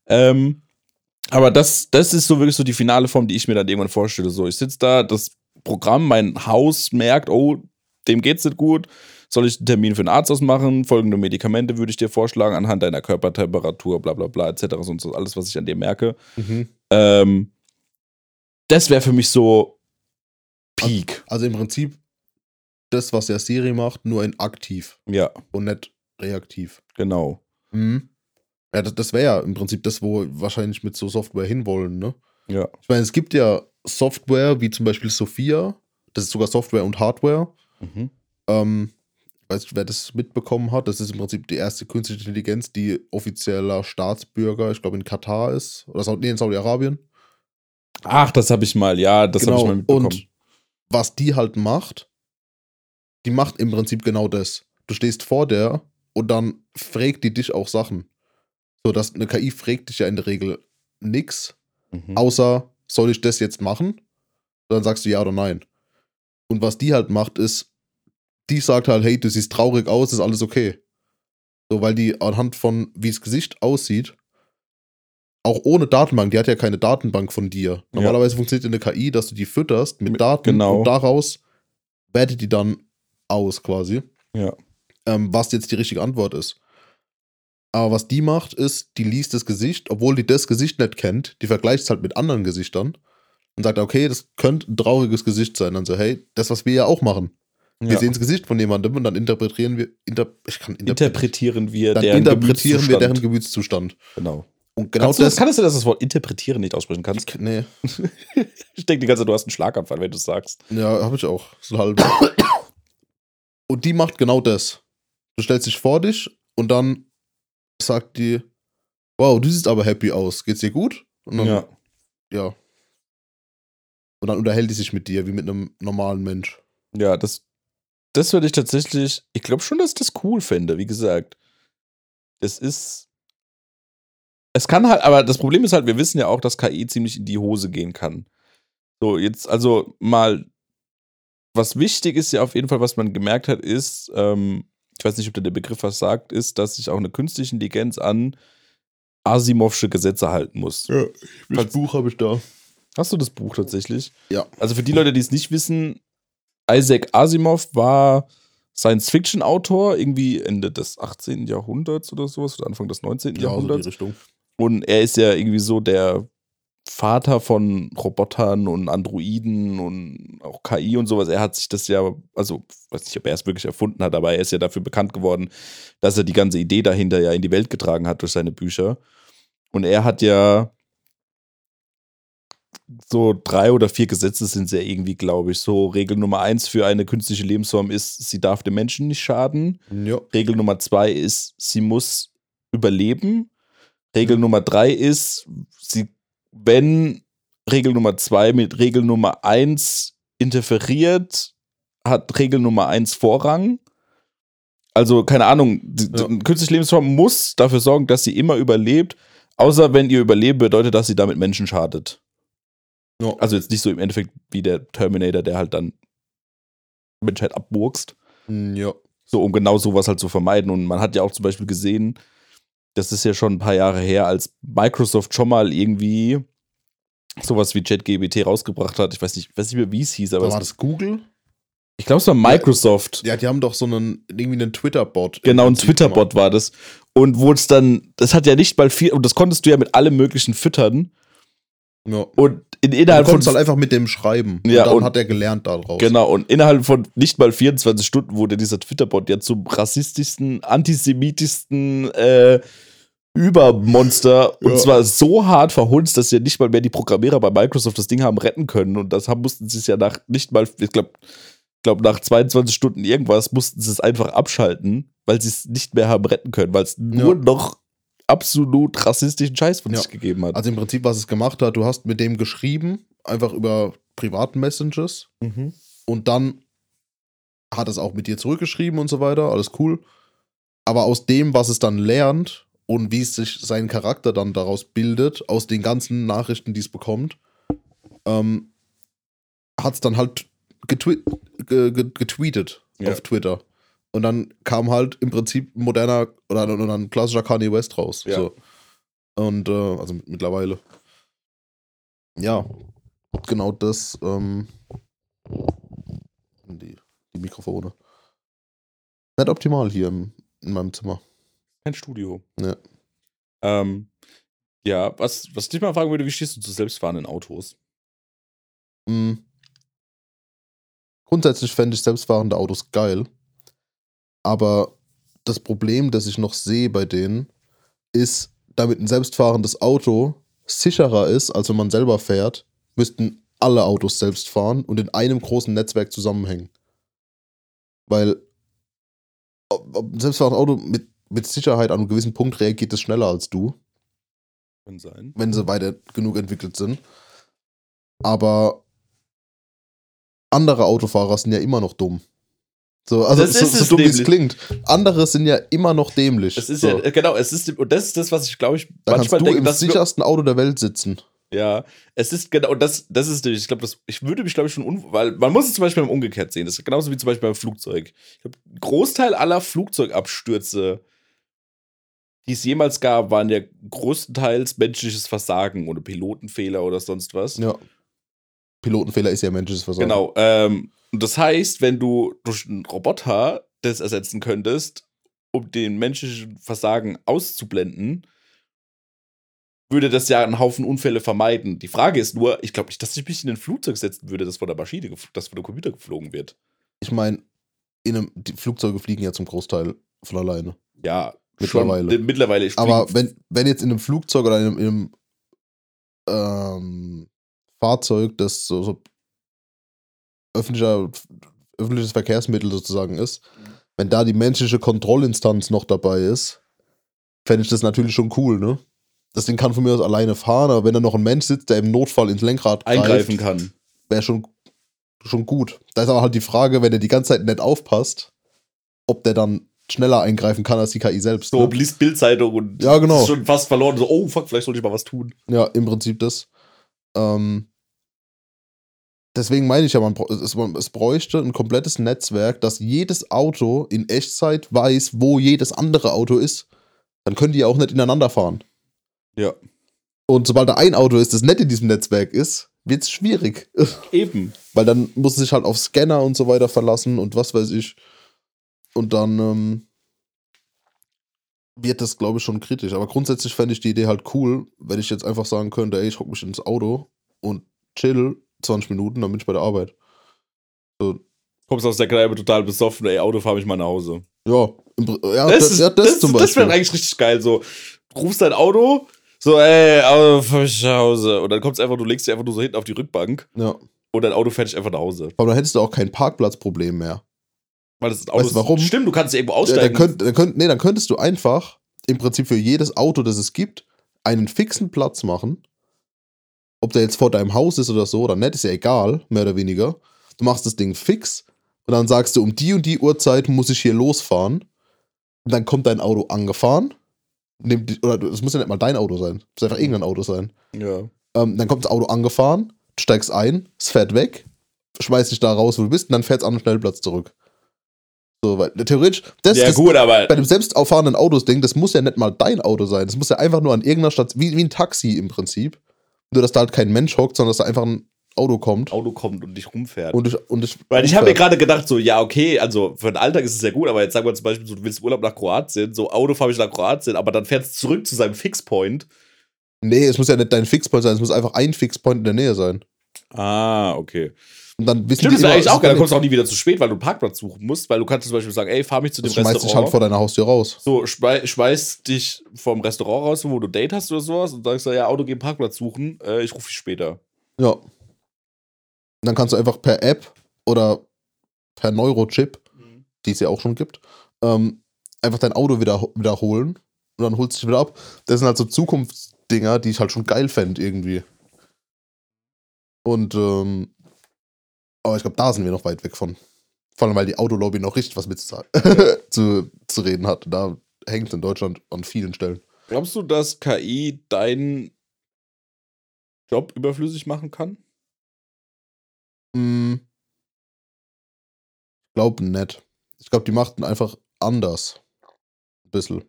Ähm, aber das, das ist so wirklich so die finale Form, die ich mir dann irgendwann vorstelle. So, ich sitze da, das Programm, mein Haus merkt, oh, dem geht's nicht gut. Soll ich einen Termin für einen Arzt ausmachen? Folgende Medikamente würde ich dir vorschlagen, anhand deiner Körpertemperatur, bla bla bla, etc. Und so alles, was ich an dir merke. Mhm. Ähm, das wäre für mich so Peak. Also im Prinzip das, was der Siri macht, nur in aktiv Ja, und nicht reaktiv. genau. Mhm. Ja, das, das wäre ja im Prinzip das, wo wir wahrscheinlich mit so Software hinwollen, ne? Ja. Ich meine, es gibt ja Software wie zum Beispiel Sophia, das ist sogar Software und Hardware, Mhm. ähm, weiß nicht, wer das mitbekommen hat. Das ist im Prinzip die erste künstliche Intelligenz, die offizieller Staatsbürger, ich glaube in Katar ist. Oder Saudi- nee, in Saudi-Arabien. Ach, das habe ich mal, ja, das habe ich mal mitbekommen. Genau. Und was die halt macht, die macht im Prinzip genau das. Du stehst vor der und dann fragt die dich auch Sachen. So, dass eine KI fragt dich ja in der Regel nix, Mhm. außer soll ich das jetzt machen? Und dann sagst du ja oder nein. Und was die halt macht, ist, die sagt halt, hey, du siehst traurig aus, ist alles okay. So, weil die anhand von, wie das Gesicht aussieht, auch ohne Datenbank, die hat ja keine Datenbank von dir. Normalerweise funktioniert eine KI, dass du die fütterst mit Mit- Daten genau. und daraus wertet die dann aus quasi, Ja. ähm, was jetzt die richtige Antwort ist. Aber was die macht, ist, die liest das Gesicht, obwohl die das Gesicht nicht kennt, die vergleicht es halt mit anderen Gesichtern und sagt, okay, das könnte ein trauriges Gesicht sein. Dann so, hey, das, was wir ja auch machen. Wir Ja. sehen das Gesicht von jemandem und dann interpretieren wir, inter, ich kann interpretieren. interpretieren wir Dann deren interpretieren wir deren Gemütszustand. Genau. Und genau Kannst du, das. kannst du das, das Wort interpretieren nicht aussprechen kannst? nee, Ich denke die ganze Zeit, du hast einen Schlaganfall, wenn du es sagst. ja, habe ich auch. So halb. und die macht genau das. Du stellst dich vor dich und dann sagt die, wow, du siehst aber happy aus. Geht's dir gut? Und dann, Ja. ja. Und dann unterhält die sich mit dir, wie mit einem normalen Mensch. Ja, das, das würde ich tatsächlich, ich glaube schon, dass ich das cool fände, wie gesagt. Das ist. Es kann halt, aber das Problem ist halt, wir wissen ja auch, dass KI ziemlich in die Hose gehen kann. So, jetzt also mal, was wichtig ist ja auf jeden Fall, was man gemerkt hat, ist, ähm, ich weiß nicht, ob der Begriff was sagt, ist, dass sich auch eine künstliche Intelligenz an Asimovsche Gesetze halten muss. Ja, das Buch habe ich da. Hast du das Buch tatsächlich? Ja. Also für die Leute, die es nicht wissen, Isaac Asimov war Science-Fiction-Autor, irgendwie Ende des 18. Jahrhunderts oder sowas, oder Anfang des 19. Ja, so die Jahrhunderts. Richtung. Und er ist ja irgendwie so der Vater von Robotern und Androiden und auch KI und sowas. Er hat sich das ja, also weiß nicht, ob er es wirklich erfunden hat, aber er ist ja dafür bekannt geworden, dass er die ganze Idee dahinter ja in die Welt getragen hat durch seine Bücher. Und er hat ja so drei oder vier Gesetze sind es ja irgendwie, glaube ich. So Regel Nummer eins für eine künstliche Lebensform ist, sie darf dem Menschen nicht schaden. Ja. Regel Nummer zwei ist, sie muss überleben. Regel Nummer drei ist, sie, wenn Regel Nummer zwei mit Regel Nummer eins interferiert, hat Regel Nummer eins Vorrang. Also, keine Ahnung, die, Ja. künstliche Lebensform muss dafür sorgen, dass sie immer überlebt, außer wenn ihr Überleben bedeutet, dass sie damit Menschen schadet. Ja. Also jetzt nicht so im Endeffekt wie der Terminator, der halt dann Menschheit abwurkst. ja. So, um genau sowas halt zu vermeiden. Und man hat ja auch zum Beispiel gesehen, das ist ja schon ein paar Jahre her, als Microsoft schon mal irgendwie sowas wie ChatGBT rausgebracht hat. Ich weiß nicht, weiß nicht mehr, wie es hieß, aber war das Google? ich glaube, es war Microsoft. Ja, die haben doch so einen, irgendwie einen Twitter-Bot. Genau, ein Twitter-Bot war das. Und wo es dann, das hat ja nicht mal viel, und das konntest du ja mit allem Möglichen füttern. Ja. Und in, Du innerhalb von. konntest halt einfach mit dem schreiben. Ja, und dann und- hat er gelernt daraus. Genau, und innerhalb von nicht mal 24 Stunden wurde dieser Twitter-Bot ja zum rassistischsten, antisemitischsten äh, Übermonster. Und Ja. zwar so hart verhunzt, dass ja nicht mal mehr die Programmierer bei Microsoft das Ding haben retten können. Und das haben, mussten sie es ja nach nicht mal, ich glaube, glaub nach 22 Stunden irgendwas, mussten sie es einfach abschalten, weil sie es nicht mehr haben retten können, weil es nur Ja. noch absolut rassistischen Scheiß von Ja. sich gegeben hat. Also im Prinzip, was es gemacht hat, du hast mit dem geschrieben, einfach über privaten Messages Mhm. und dann hat es auch mit dir zurückgeschrieben und so weiter, alles cool. Aber aus dem, was es dann lernt und wie es sich seinen Charakter dann daraus bildet, aus den ganzen Nachrichten, die es bekommt, ähm, hat es dann halt getwe ge ge getweetet Ja. auf Twitter. Und dann kam halt im Prinzip ein moderner oder, ein klassischer Kanye West raus. Ja. So. Und äh, also mittlerweile. Ja, genau das. Ähm, die, die Mikrofone. Nicht optimal hier im, in meinem Zimmer. Kein Studio. Ja. Ähm, ja, was, was ich dich mal fragen würde, wie stehst du zu selbstfahrenden Autos? Mm. Grundsätzlich fände ich selbstfahrende Autos geil. Aber das Problem, das ich noch sehe bei denen, ist, damit ein selbstfahrendes Auto sicherer ist, als wenn man selber fährt, müssten alle Autos selbst fahren und in einem großen Netzwerk zusammenhängen. Weil ob, ob, selbst wenn das Auto mit, mit Sicherheit an einem gewissen Punkt reagiert es schneller als du, Kann sein. wenn sie weiter genug entwickelt sind. Aber andere Autofahrer sind ja immer noch dumm. So, also Das so, ist so dumm wie es klingt. Andere sind ja immer noch dämlich. Es ist so. ja, genau, es ist, und das ist das, was ich glaube ich da kannst manchmal du denke, im dass wir, sichersten Auto der Welt sitzen. Ja, es ist genau, und das, das ist, ich glaube, das, ich würde mich, glaube ich, schon, weil man muss es zum Beispiel im Umgekehrt sehen. Das ist genauso wie zum Beispiel beim Flugzeug. Ich glaube, Großteil aller Flugzeugabstürze, die es jemals gab, waren ja größtenteils menschliches Versagen oder Pilotenfehler oder sonst was. Ja. Pilotenfehler ist ja menschliches Versagen. Genau. Ähm, und das heißt, wenn du durch einen Roboter das ersetzen könntest, um den menschlichen Versagen auszublenden, würde das ja einen Haufen Unfälle vermeiden. Die Frage ist nur, ich glaube nicht, dass ich mich in ein Flugzeug setzen würde, das von der Maschine, das von der Computer geflogen wird. Ich meine, in einem, die Flugzeuge fliegen ja zum Großteil von alleine. Ja, Mittlerweile. Schon, mittlerweile. Aber wenn, wenn jetzt in einem Flugzeug oder in einem, in einem ähm, Fahrzeug, das so, so öffentlicher, öffentliches Verkehrsmittel sozusagen ist, wenn da die menschliche Kontrollinstanz noch dabei ist, fände ich das natürlich schon cool, ne? Das Ding kann von mir aus alleine fahren, aber wenn da noch ein Mensch sitzt, der im Notfall ins Lenkrad eingreifen kann. wäre schon, schon gut. Da ist aber halt die Frage, wenn er die ganze Zeit nicht aufpasst, ob der dann schneller eingreifen kann als die KI selbst. So, ne? liest Bildzeitung und Ja, genau. ist schon fast verloren. So, oh fuck, vielleicht sollte ich mal was tun. Ja, im Prinzip das. Ähm, deswegen meine ich ja, man, es, man, es bräuchte ein komplettes Netzwerk, dass jedes Auto in Echtzeit weiß, wo jedes andere Auto ist. Dann können die ja auch nicht ineinander fahren. Ja. Und sobald da ein Auto ist, das nicht in diesem Netzwerk ist, wird es schwierig. Eben. Weil dann muss es sich halt auf Scanner und so weiter verlassen und was weiß ich. Und dann ähm, wird das, glaube ich, schon kritisch. Aber grundsätzlich fände ich die Idee halt cool, wenn ich jetzt einfach sagen könnte, ey, ich hocke mich ins Auto und chill 20 Minuten, dann bin ich bei der Arbeit. So, Kommst aus der Kneipe total besoffen, ey, Auto fahr mich mal nach Hause. ja, ja, das, ja, das, zum das Beispiel. wäre eigentlich richtig geil. So, du rufst dein Auto, so, ey, Auto, fahr mich nach Hause. Und dann kommst einfach, du legst dich einfach nur so hinten auf die Rückbank ja. und dein Auto fährt dich einfach nach Hause. Aber dann hättest du auch kein Parkplatzproblem mehr. Weil das Auto Weißt du warum? Stimmt, du kannst irgendwo Ja, aussteigen. dann, könnt, dann, könnt, nee, dann könntest du einfach im Prinzip für jedes Auto, das es gibt, einen fixen Platz machen. Ob der jetzt vor deinem Haus ist oder so oder nicht, ist ja egal, mehr oder weniger. Du machst das Ding fix und dann sagst du, um die und die Uhrzeit muss ich hier losfahren. Und dann kommt dein Auto angefahren. Nimmt, die- oder es muss ja nicht mal dein Auto sein. Es muss einfach irgendein Auto sein. ja. Ähm, dann kommt das Auto angefahren, du steigst ein, es fährt weg, schmeißt dich da raus, wo du bist, und dann fährt es an den Schnellplatz zurück. So, weil theoretisch, das, ja, das, gut, aber bei dem selbst auffahrenden Autos-Ding, das muss ja nicht mal dein Auto sein. Das muss ja einfach nur an irgendeiner Station, wie, wie ein Taxi im Prinzip. Nur, dass da halt kein Mensch hockt, sondern dass da einfach ein Auto kommt Auto kommt und dich rumfährt. und ich, und ich, Weil ich habe mir gerade gedacht, so, ja, okay, also für den Alltag ist es ja gut, aber jetzt sagen wir zum Beispiel, so, du willst Urlaub nach Kroatien, so Auto fahre ich nach Kroatien, aber dann fährt es zurück zu seinem Fixpoint. Nee, es muss ja nicht dein Fixpoint sein, es muss einfach ein Fixpoint in der Nähe sein. Ah, okay. Und dann wissen Stimmt, die wäre immer, eigentlich auch geil, dann ist kommst du auch nie wieder zu spät, weil du einen Parkplatz suchen musst, weil du kannst zum Beispiel sagen, ey, fahr mich zu dem Das schmeißt dich Restaurant. halt vor deiner Haustür raus. so, schmei schmeiß dich vom Restaurant raus, wo du Date hast oder sowas und sagst, ja, Auto, geh einen Parkplatz suchen, äh, ich rufe dich später. Ja. Und dann kannst du einfach per App oder per Neurochip, die es ja auch schon gibt, ähm, einfach dein Auto wieder, wiederholen und dann holst du dich wieder ab. Das sind halt so Zukunftsdinger, die ich halt schon geil fände irgendwie. Und, ähm, aber ich glaube, da sind wir noch weit weg von. Vor allem, weil die Autolobby noch richtig was mit zu, zu reden hat. Da hängt in Deutschland an vielen Stellen. Glaubst du, dass KI deinen Job überflüssig machen kann? Hm. Ich glaube nicht. Ich glaube, die machten einfach anders. Ein bisschen.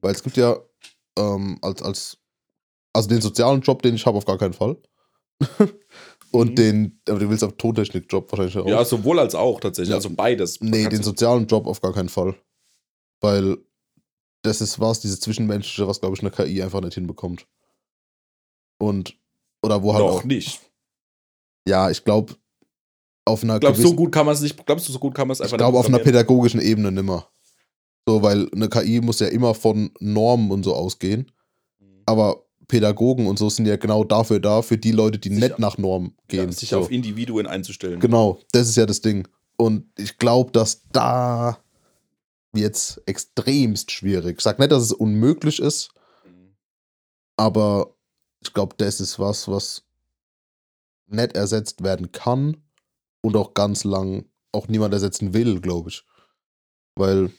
Weil es gibt ja ähm, als, als, also den sozialen Job, den ich habe, auf gar keinen Fall. Und Mhm. den, aber du willst auf Tontechnik-Job wahrscheinlich heraus. Ja, sowohl als auch tatsächlich, Ja. also beides. nee, den sozialen Job auf gar keinen Fall. Weil das ist was, dieses Zwischenmenschliche, was, glaube ich, eine KI einfach nicht hinbekommt. Und, oder wo halt Noch auch, nicht. ja, ich glaube, auf einer Glaubst gewissen- so gut kann man es nicht, glaubst du, so gut kann man es Ich einfach glaube, nicht auf einer pädagogischen Ebene nimmer. So, weil eine KI muss ja immer von Normen und so ausgehen. Aber Pädagogen und so sind ja genau dafür da, für die Leute, die Sich- nicht nach Normen ja, gehen. sich so. auf Individuen einzustellen. Genau, das ist ja das Ding. Und ich glaube, dass da jetzt extremst schwierig. Ich sag nicht, dass es unmöglich ist, aber ich glaube, das ist was, was nicht ersetzt werden kann und auch ganz lang auch niemand ersetzen will, glaube ich. Weil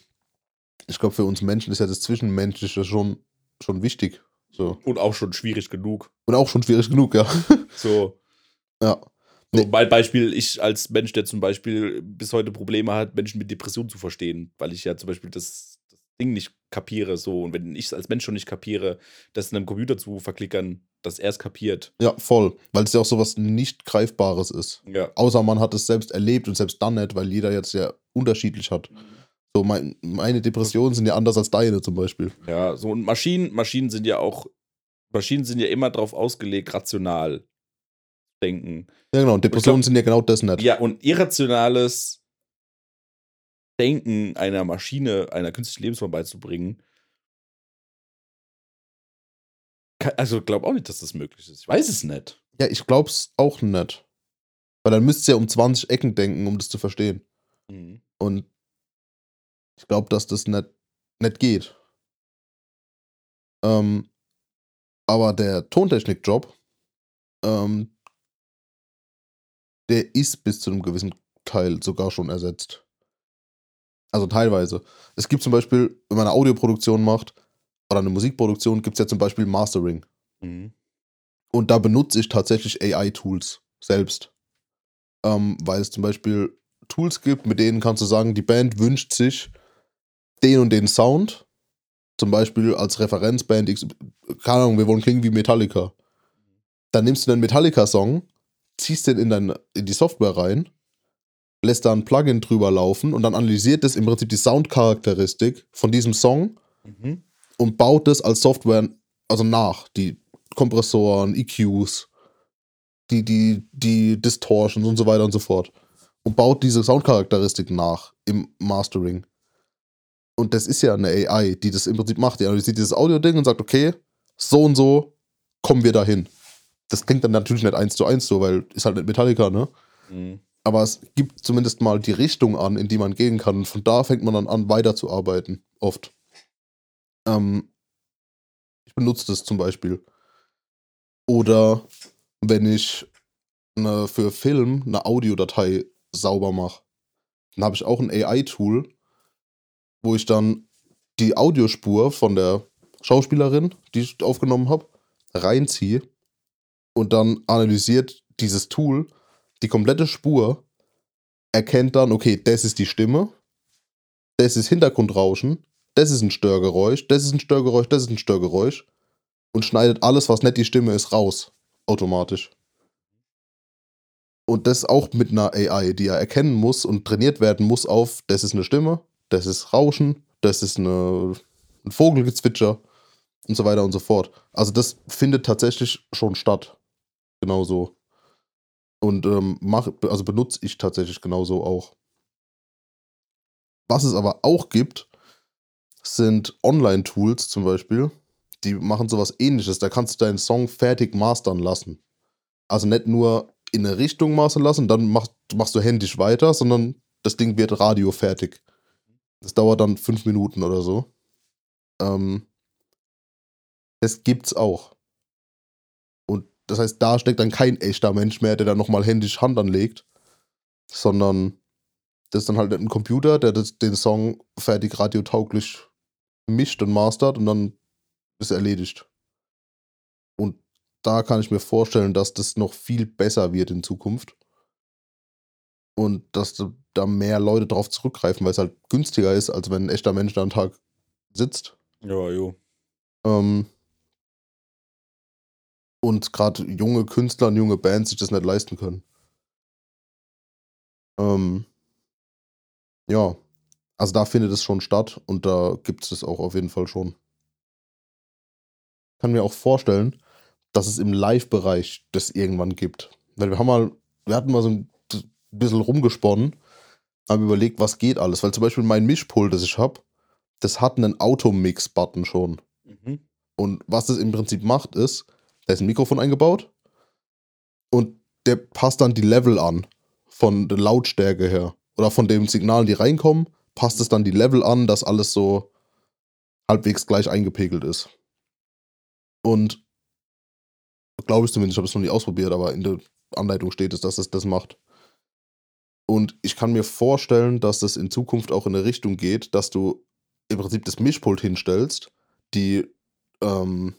ich glaube, für uns Menschen ist ja das Zwischenmenschliche schon, schon wichtig. So. Und auch schon schwierig genug. Und auch schon schwierig genug, ja. So, ja. so Nee. mein Beispiel, ich als Mensch, der zum Beispiel bis heute Probleme hat, Menschen mit Depressionen zu verstehen, weil ich ja zum Beispiel das, das Ding nicht kapiere. So, und wenn ich es als Mensch schon nicht kapiere, das in einem Computer zu verklickern, dass er es kapiert. Ja, voll. Weil es ja auch sowas nicht Greifbares ist. Ja. Außer man hat es selbst erlebt und selbst dann nicht, weil jeder jetzt ja unterschiedlich hat. So, mein, meine Depressionen sind ja anders als deine zum Beispiel. Ja, so und Maschinen, Maschinen sind ja auch, Maschinen sind ja immer darauf ausgelegt, rational zu denken. Ja, genau. Und Depressionen glaub- sind ja genau das nicht. Ja, und irrationales Denken einer Maschine, einer künstlichen Lebensform beizubringen, also glaub auch nicht, dass das möglich ist. Ich weiß es nicht. Ja, ich glaub's auch nicht. Weil dann müsst ihr ja um 20 Ecken denken, um das zu verstehen. Mhm. Und ich glaube, dass das nicht, nicht geht. Ähm, aber der Tontechnik-Job, ähm, der ist bis zu einem gewissen Teil sogar schon ersetzt. Also teilweise. Es gibt zum Beispiel, wenn man eine Audioproduktion macht oder eine Musikproduktion, gibt es ja zum Beispiel Mastering. Mhm. Und da benutze ich tatsächlich AI-Tools selbst. Ähm, weil es zum Beispiel Tools gibt, mit denen kannst du sagen, die Band wünscht sich den und den Sound. Zum Beispiel als Referenzband, keine Ahnung, wir wollen klingen wie Metallica. Dann nimmst du den Metallica-Song, ziehst den in, dein, in die Software rein, lässt da ein Plugin drüber laufen und dann analysiert es im Prinzip die Soundcharakteristik von diesem Song Mhm. und baut das als Software also nach. Die Kompressoren, EQs, die, die, die Distortions und so weiter und so fort. Und baut diese Soundcharakteristik nach im Mastering. Und das ist ja eine AI, die das im Prinzip macht. Die analysiert dieses Audio-Ding und sagt, okay, so und so kommen wir dahin. Das klingt dann natürlich nicht eins zu eins so, weil ist halt nicht Metallica, ne? Mhm. Aber es gibt zumindest mal die Richtung an, in die man gehen kann. Und von da fängt man dann an, weiterzuarbeiten. Oft. Ähm, ich benutze das zum Beispiel. Oder wenn ich eine, für Film eine Audiodatei sauber mache, dann habe ich auch ein AI-Tool, wo ich dann die Audiospur von der Schauspielerin, die ich aufgenommen habe, reinziehe und dann analysiert dieses Tool die komplette Spur, erkennt dann, okay, das ist die Stimme, das ist Hintergrundrauschen, das ist ein Störgeräusch, das ist ein Störgeräusch, das ist ein Störgeräusch und schneidet alles, was nicht die Stimme ist, raus, automatisch. Und das auch mit einer AI, die ja erkennen muss und trainiert werden muss auf, das ist eine Stimme, das ist Rauschen, das ist eine, ein Vogelgezwitscher und so weiter und so fort. Also das findet tatsächlich schon statt. Genauso. Und ähm, mach, also benutze ich tatsächlich genauso auch. Was es aber auch gibt, sind Online-Tools zum Beispiel, die machen sowas ähnliches. Da kannst du deinen Song fertig mastern lassen. Also nicht nur in eine Richtung mastern lassen, dann machst, machst du händisch weiter, sondern das Ding wird radiofertig. Das dauert dann fünf Minuten oder so. Ähm, das gibt's auch. Und das heißt, da steckt dann kein echter Mensch mehr, der da nochmal händisch Hand anlegt, sondern das ist dann halt ein Computer, der das, den Song fertig radiotauglich mischt und mastert und dann ist erledigt. Und da kann ich mir vorstellen, dass das noch viel besser wird in Zukunft. Und dass da mehr Leute drauf zurückgreifen, weil es halt günstiger ist, als wenn ein echter Mensch da einen Tag sitzt. Ja, jo. Ähm, und gerade junge Künstler und junge Bands sich das nicht leisten können. Ähm, ja, also da findet es schon statt und da gibt es das auch auf jeden Fall schon. Kann mir auch vorstellen, dass es im Live-Bereich das irgendwann gibt. Weil wir haben mal, wir hatten mal so ein bisschen rumgesponnen, haben überlegt, was geht alles. Weil zum Beispiel mein Mischpult, das ich habe, das hat einen Automix-Button schon. Mhm. Und was das im Prinzip macht, ist, da ist ein Mikrofon eingebaut und der passt dann die Level an von der Lautstärke her oder von den Signalen, die reinkommen, passt es dann die Level an, dass alles so halbwegs gleich eingepegelt ist. Und glaube ich zumindest, ich habe es noch nie ausprobiert, aber in der Anleitung steht es, dass es das macht. Und ich kann mir vorstellen, dass das in Zukunft auch in eine Richtung geht, dass du im Prinzip das Mischpult hinstellst, die ähm,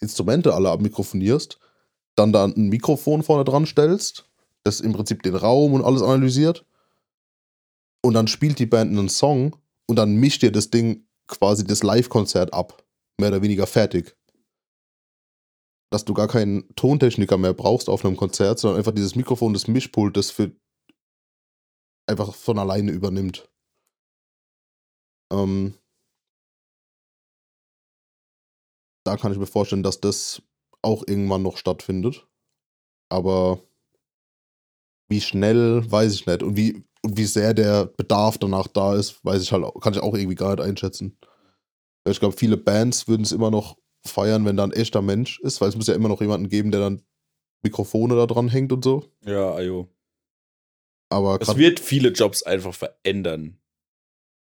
Instrumente alle abmikrofonierst, dann da ein Mikrofon vorne dran stellst, das im Prinzip den Raum und alles analysiert. Und dann spielt die Band einen Song und dann mischt dir das Ding quasi das Live-Konzert ab. Mehr oder weniger fertig. Dass du gar keinen Tontechniker mehr brauchst auf einem Konzert, sondern einfach dieses Mikrofon, das Mischpult, das für einfach von alleine übernimmt. Ähm, da kann ich mir vorstellen, dass das auch irgendwann noch stattfindet. Aber wie schnell, weiß ich nicht. Und wie, und wie sehr der Bedarf danach da ist, weiß ich halt, kann ich auch irgendwie gar nicht einschätzen. Ich glaube, viele Bands würden es immer noch feiern, wenn da ein echter Mensch ist, weil es muss ja immer noch jemanden geben, der dann Mikrofone da dran hängt und so. Ja, ayo. Aber Es wird viele Jobs einfach verändern.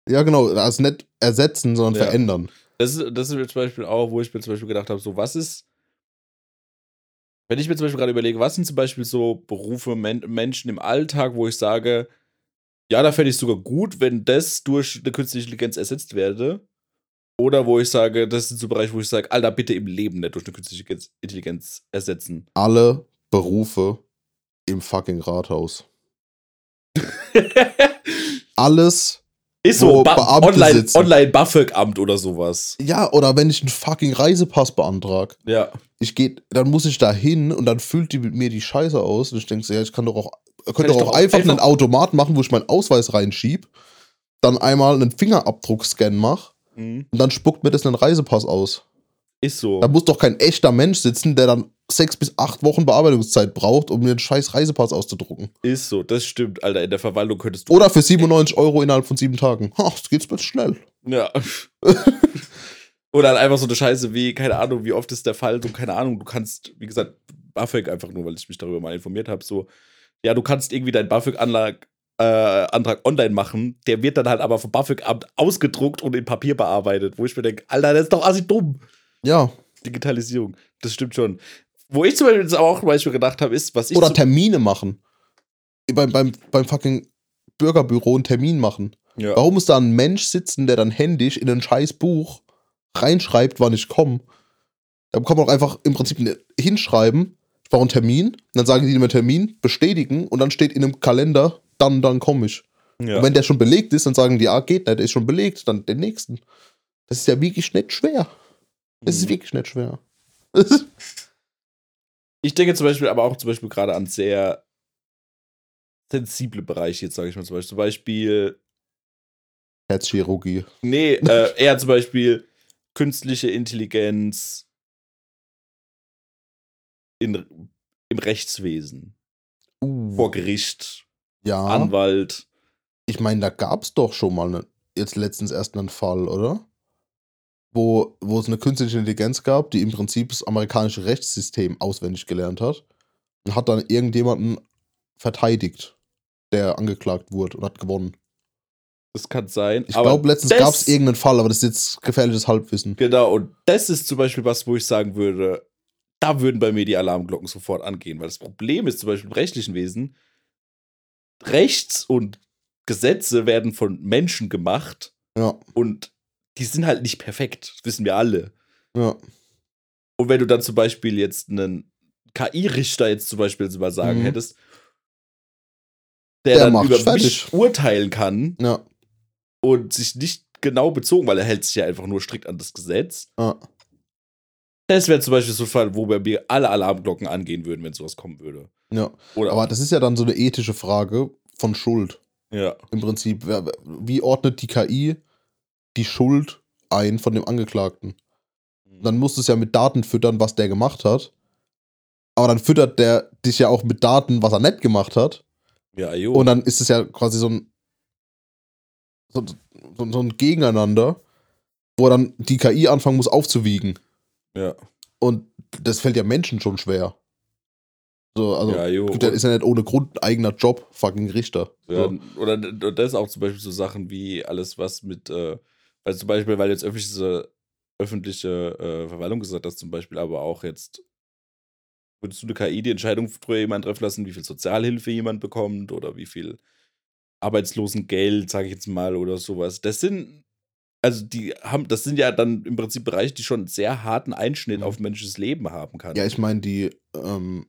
ja, genau, also nicht ersetzen, sondern Ja. verändern. Das ist, das ist mir zum Beispiel auch, wo ich mir zum Beispiel gedacht habe, so was ist, wenn ich mir zum Beispiel gerade überlege, was sind zum Beispiel so Berufe, Men Menschen im Alltag, wo ich sage, ja, da fände ich sogar gut, wenn das durch eine künstliche Intelligenz ersetzt werde. Oder wo ich sage, das sind so Bereiche, wo ich sage, Alter, bitte im Leben nicht durch eine künstliche Intelligenz ersetzen. Alle Berufe im fucking Rathaus. Alles ist so, ba Online- sitzen. Online-BAföG-Amt oder sowas. Ja, oder wenn ich einen fucking Reisepass beantrag, Ja. ich gehe, dann muss ich da hin und dann füllt die mit mir die Scheiße aus. Und ich denke, ja, ich kann doch auch, könnte doch auch einfach, einfach- einen Automat machen, wo ich meinen Ausweis reinschieb, dann einmal einen Fingerabdruckscan mache Mhm. und dann spuckt mir das einen Reisepass aus. Ist so. Da muss doch kein echter Mensch sitzen, der dann sechs bis acht Wochen Bearbeitungszeit braucht, um mir einen scheiß Reisepass auszudrucken. Ist so, das stimmt, Alter. In der Verwaltung könntest du. Oder für 97 Euro innerhalb von sieben Tagen. Ha, das geht's bitte schnell. Ja. Oder halt einfach so eine Scheiße wie, keine Ahnung, wie oft ist der Fall, so, keine Ahnung, du kannst, wie gesagt, BAföG einfach nur, weil ich mich darüber mal informiert habe, so, ja, du kannst irgendwie deinen BAföG-Antrag äh, online machen, der wird dann halt aber vom BAföG-Amt ausgedruckt und in Papier bearbeitet, wo ich mir denke, Alter, das ist doch assi dumm. Ja. Digitalisierung, das stimmt schon. Wo ich zum Beispiel jetzt auch zum Beispiel gedacht habe, ist, was ich Oder Termine machen. Beim, beim, beim fucking Bürgerbüro einen Termin machen. ja. Warum muss da ein Mensch sitzen, der dann händisch in ein scheiß Buch reinschreibt, wann ich komme? Da kann man auch einfach im Prinzip ne- hinschreiben, ich brauche einen Termin, dann sagen die mir Termin, bestätigen und dann steht in einem Kalender, dann, dann komme ich. ja. Und wenn der schon belegt ist, dann sagen die, ah, geht nicht, der ist schon belegt, dann den nächsten. Das ist ja wirklich nicht schwer. Das ist Mhm. wirklich nicht schwer. Ich denke zum Beispiel aber auch zum Beispiel gerade an sehr sensible Bereiche, jetzt sage ich mal zum Beispiel. Zum Beispiel, Herzchirurgie. nee, äh, eher zum Beispiel künstliche Intelligenz in, im Rechtswesen, Uh, vor Gericht, ja. Anwalt. Ich meine, da gab es doch schon mal ne, jetzt letztens erst einen Fall, oder? Wo, wo es eine künstliche Intelligenz gab, die im Prinzip das amerikanische Rechtssystem auswendig gelernt hat und hat dann irgendjemanden verteidigt, der angeklagt wurde und hat gewonnen. Das kann sein. Ich glaube, letztens gab es irgendeinen Fall, aber das ist jetzt gefährliches Halbwissen. Genau, und das ist zum Beispiel was, wo ich sagen würde, da würden bei mir die Alarmglocken sofort angehen, weil das Problem ist zum Beispiel im rechtlichen Wesen, Rechts und Gesetze werden von Menschen gemacht Ja, und die sind halt nicht perfekt, das wissen wir alle. ja. Und wenn du dann zum Beispiel jetzt einen KI-Richter jetzt zum Beispiel mal sagen Mhm. hättest, der, Der dann über fertig. mich urteilen kann Ja, und sich nicht genau bezogen, weil er hält sich ja einfach nur strikt an das Gesetz, ja. Das wäre zum Beispiel so ein Fall, wo bei mir alle Alarmglocken angehen würden, wenn sowas kommen würde. ja. Oder Aber das ist ja dann so eine ethische Frage von Schuld. ja. Im Prinzip, wie ordnet die KI die Schuld ein von dem Angeklagten? Dann musst du es ja mit Daten füttern, was der gemacht hat. Aber dann füttert der dich ja auch mit Daten, was er nicht gemacht hat. Ja, jo. Und dann ist es ja quasi so ein, so, so, so ein Gegeneinander, wo dann die KI anfangen muss aufzuwiegen. ja. Und das fällt ja Menschen schon schwer. So, also Ja, jo. ist ja nicht ohne Grund ein eigener Job, fucking Richter. Ja, So. oder das auch zum Beispiel so Sachen wie alles, was mit, äh, also zum Beispiel, weil jetzt öffentliche, öffentliche äh, Verwaltung gesagt hast, zum Beispiel, aber auch jetzt, würdest du eine KI die Entscheidung für jemanden treffen lassen, wie viel Sozialhilfe jemand bekommt oder wie viel Arbeitslosengeld, sage ich jetzt mal, oder sowas. Das sind, also die haben, das sind ja dann im Prinzip Bereiche, die schon einen sehr harten Einschnitt auf menschliches Leben haben kann. Ja, ich meine, die, ähm,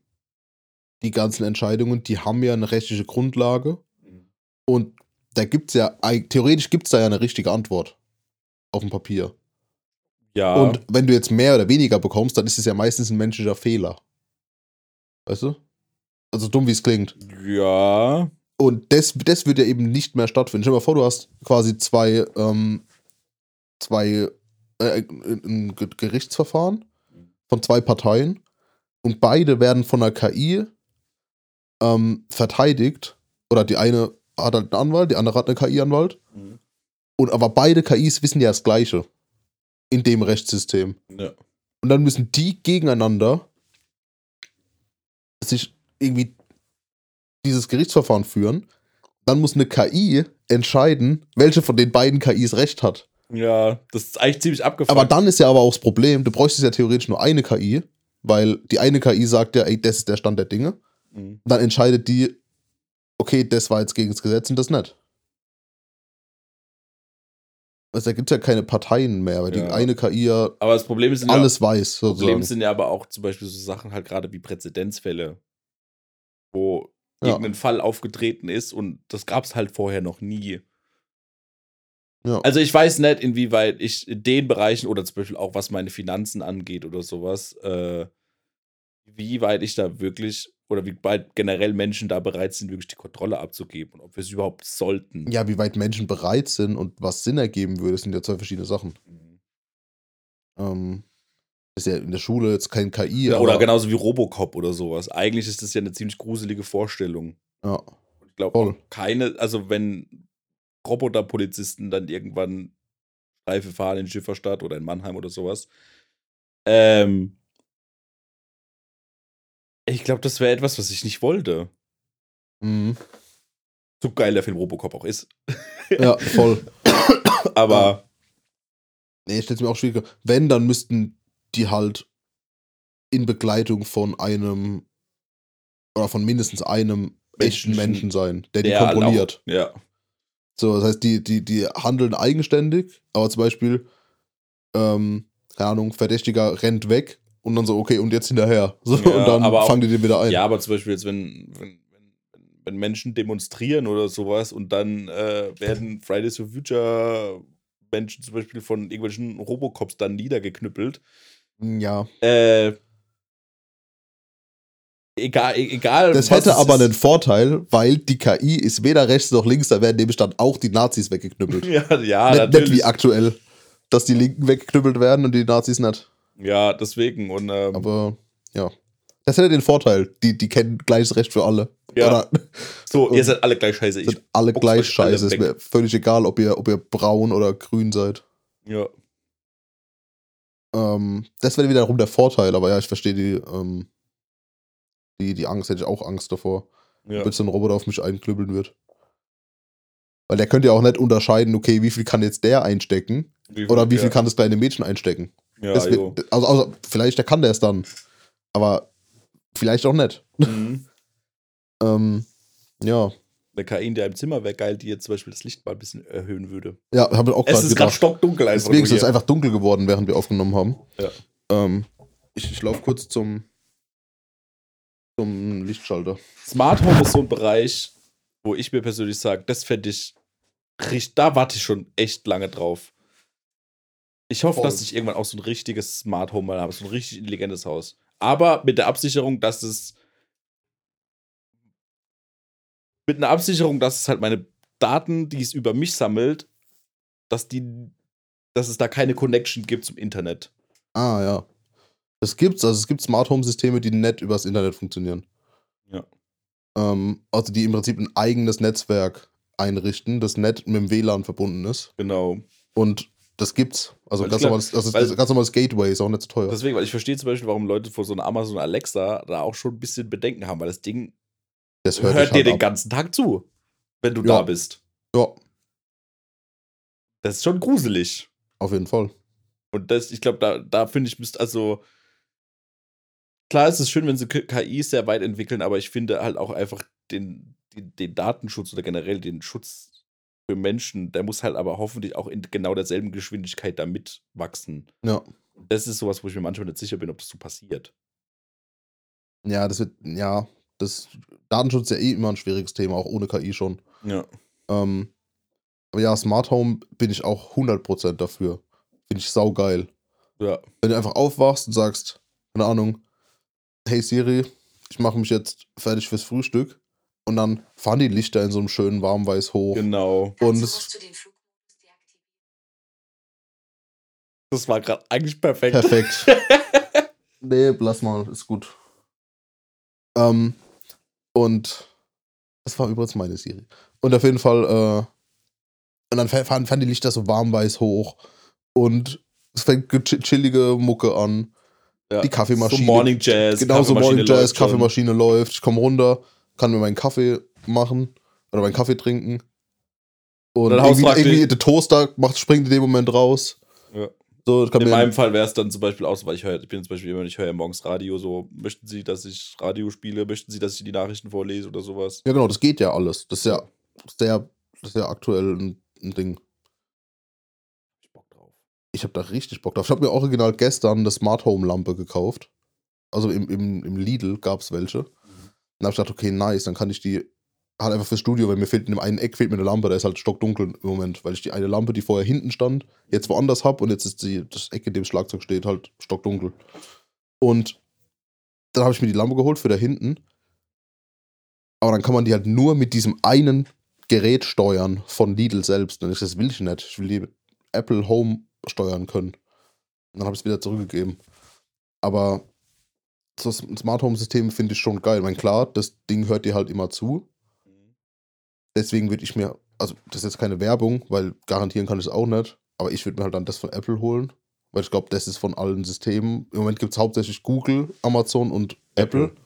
die ganzen Entscheidungen, die haben ja eine rechtliche Grundlage. Und da gibt es ja, theoretisch gibt es da ja eine richtige Antwort auf dem Papier. ja. Und wenn du jetzt mehr oder weniger bekommst, dann ist es ja meistens ein menschlicher Fehler. Weißt du? Also dumm wie es klingt. ja. Und das, das wird ja eben nicht mehr stattfinden. Stell dir mal vor, du hast quasi zwei, ähm, zwei, äh, ein Ge- Gerichtsverfahren von zwei Parteien und beide werden von der KI ähm, verteidigt. Oder die eine hat halt einen Anwalt, die andere hat einen KI-Anwalt. Mhm. Und aber beide KIs wissen ja das Gleiche in dem Rechtssystem. ja. Und dann müssen die gegeneinander sich irgendwie dieses Gerichtsverfahren führen. Dann muss eine KI entscheiden, welche von den beiden KIs recht hat. Ja, das ist eigentlich ziemlich abgefahren. Aber dann ist ja aber auch das Problem, du bräuchtest ja theoretisch nur eine KI, weil die eine KI sagt ja, ey, das ist der Stand der Dinge. Mhm. Dann entscheidet die, okay, das war jetzt gegen das Gesetz und das nicht. Also da gibt es ja keine Parteien mehr, weil Ja. die eine KI ja Aber das Problem ist, alles weiß, ja, Problem sozusagen. sind ja aber auch zum Beispiel so Sachen halt gerade wie Präzedenzfälle, wo Ja. irgendein Fall aufgetreten ist und das gab es halt vorher noch nie. Ja. Also ich weiß nicht, inwieweit ich in den Bereichen oder zum Beispiel auch was meine Finanzen angeht oder sowas, äh, wie weit ich da wirklich oder wie weit generell Menschen da bereit sind, wirklich die Kontrolle abzugeben und ob wir es überhaupt sollten. Ja, wie weit Menschen bereit sind und was Sinn ergeben würde, sind ja zwei verschiedene Sachen. Mhm. Ähm, ist ja in der Schule jetzt kein KI, Ja, oder genauso wie Robocop oder sowas. Eigentlich ist das ja eine ziemlich gruselige Vorstellung. Ja, Und ich glaube, keine, also wenn Roboterpolizisten dann irgendwann Streife fahren in Schifferstadt oder in Mannheim oder sowas, ähm, ich glaube, das wäre etwas, was ich nicht wollte. mhm. So geil der Film Robocop auch ist. ja voll. Aber Nee, ich stell's mir auch schwieriger. Wenn, dann müssten die halt in Begleitung von einem oder von mindestens einem echten Menschen, Menschen sein, der die der halt kontrolliert. Auch, ja. So, das heißt, die, die, die handeln eigenständig, aber zum Beispiel, ähm, keine Ahnung, Verdächtiger rennt weg und dann so, okay, und jetzt hinterher. So, Ja, und dann aber auch- fangen die den wieder ein. ja, aber zum Beispiel jetzt, wenn, wenn, wenn, Menschen demonstrieren oder sowas und dann äh, werden Fridays for Future Menschen zum Beispiel von irgendwelchen Robocops dann niedergeknüppelt. ja. Äh, egal, e- egal. Das hätte aber ist. einen Vorteil, weil die KI ist weder rechts noch links, da werden nämlich dann auch die Nazis weggeknüppelt. Ja, ja, nicht, nicht natürlich. wie aktuell, dass die Linken weggeknüppelt werden und die Nazis nicht. Ja, deswegen. Und ähm, Aber ja. Das hätte den Vorteil, die, die kennen gleiches Recht für alle. Ja. Oder so, ihr seid alle gleich scheiße. Ich, sind alle gleich euch alle scheiße. Ist mir völlig egal, ob ihr, ob ihr braun oder grün seid. ja. Ähm, das wäre wiederum der Vorteil, aber ja, ich verstehe die, ähm, die, die Angst, hätte ich auch Angst davor, Ja. jetzt so ein Roboter auf mich einklüppeln wird. Weil der könnte ja auch nicht unterscheiden, okay, wie viel kann jetzt der einstecken oder wie viel ja. kann das kleine Mädchen einstecken. Ja, also, also, vielleicht der kann der es dann, aber vielleicht auch nicht. Mhm. Ähm, ja, Eine KI in deinem Zimmer wäre geil, die jetzt zum Beispiel das Licht mal ein bisschen erhöhen würde. ja, habe ich auch Es gerade ist gerade stockdunkel einfach. Deswegen ist es einfach dunkel geworden, während wir aufgenommen haben. Ja. Ähm, ich ich laufe kurz zum, zum Lichtschalter. Smart Home ist so ein Bereich, wo ich mir persönlich sage, das fände ich richtig, da warte ich schon echt lange drauf. Ich hoffe, Voll. dass ich irgendwann auch so ein richtiges Smart Home mal habe, so ein richtig intelligentes Haus. Aber mit der Absicherung, dass es mit einer Absicherung, dass es halt meine Daten, die es über mich sammelt, dass die, dass es da keine Connection gibt zum Internet. Ah, ja. Das gibt's, also es gibt Smart Home Systeme, die nicht übers Internet funktionieren. Ja. Ähm, also die im Prinzip ein eigenes Netzwerk einrichten, das nicht mit dem WLAN verbunden ist. Genau. Und das gibt's. Also ganz glaub- normales, also weil- ganz normales Gateway ist auch nicht so teuer. Deswegen, weil ich verstehe zum Beispiel, warum Leute vor so einer Amazon Alexa da auch schon ein bisschen Bedenken haben, weil das Ding Das hört, dich dir halt den ab. ganzen Tag zu, wenn du Ja. da bist. Ja, Das ist schon gruselig. auf jeden Fall. Und das, ich glaube, da, da finde ich, müsste also. Klar ist es schön, wenn sie KI sehr weit entwickeln, aber ich finde halt auch einfach den, den, den Datenschutz oder generell den Schutz für Menschen, der muss halt aber hoffentlich auch in genau derselben Geschwindigkeit da mitwachsen. Ja. Das ist sowas, wo ich mir manchmal nicht sicher bin, ob das so passiert. Ja, das wird, ja, das Datenschutz ist ja eh immer ein schwieriges Thema, auch ohne KI schon. Ja. Ähm, aber ja, Smart Home bin ich auch 100% dafür. Finde ich saugeil. Ja. Wenn du einfach aufwachst und sagst, keine Ahnung, hey Siri, ich mache mich jetzt fertig fürs Frühstück und dann fahren die Lichter in so einem schönen Warmweiß hoch. Genau. Und. Das war gerade eigentlich perfekt. Perfekt. nee, lass mal, ist gut. Ähm, und das war übrigens meine Siri. Und auf jeden Fall, äh, und dann fahren, fahren die Lichter so warmweiß hoch und es fängt chillige Mucke an. Ja. Die Kaffeemaschine. So Morning Jazz. Genau so Morning Jazz, läuft. Kaffeemaschine läuft. Ich komme runter, kann mir meinen Kaffee machen oder meinen Kaffee trinken. Und Haus irgendwie, irgendwie der Toaster macht, springt in dem Moment raus. Ja. So, In meinem Fall wäre es dann zum Beispiel auch so, weil ich höre, ich bin zum Beispiel immer, ich höre ja morgens Radio, so, möchten Sie, dass ich Radio spiele, möchten Sie, dass ich die Nachrichten vorlese oder sowas? Ja, genau, das geht ja alles. Das ist ja sehr, ja aktuell ein, ein Ding. Ich Bock drauf. Ich habe da richtig Bock drauf. Ich habe mir original gestern eine Smart Home Lampe gekauft. Also im, im, im Lidl gab es welche. Und da habe ich gedacht, okay, nice, dann kann ich die halt einfach fürs Studio, weil mir fehlt in dem einen Eck fehlt mir eine Lampe, da ist halt stockdunkel im Moment, weil ich die eine Lampe, die vorher hinten stand, jetzt woanders habe und jetzt ist die, das Eck, in dem Schlagzeug steht, halt stockdunkel. Und dann habe ich mir die Lampe geholt für da hinten. Aber dann kann man die halt nur mit diesem einen Gerät steuern von Lidl selbst. Und ich, das will ich nicht. Ich will die Apple Home steuern können. Und dann habe ich es wieder zurückgegeben. Aber so ein Smart Home System finde ich schon geil. Ich meine, klar, das Ding hört dir halt immer zu. Deswegen würde ich mir, also das ist jetzt keine Werbung, weil garantieren kann ich es auch nicht. Aber ich würde mir halt dann das von Apple holen. Weil ich glaube, das ist von allen Systemen. Im Moment gibt es hauptsächlich Google, Amazon und Apple. Apple.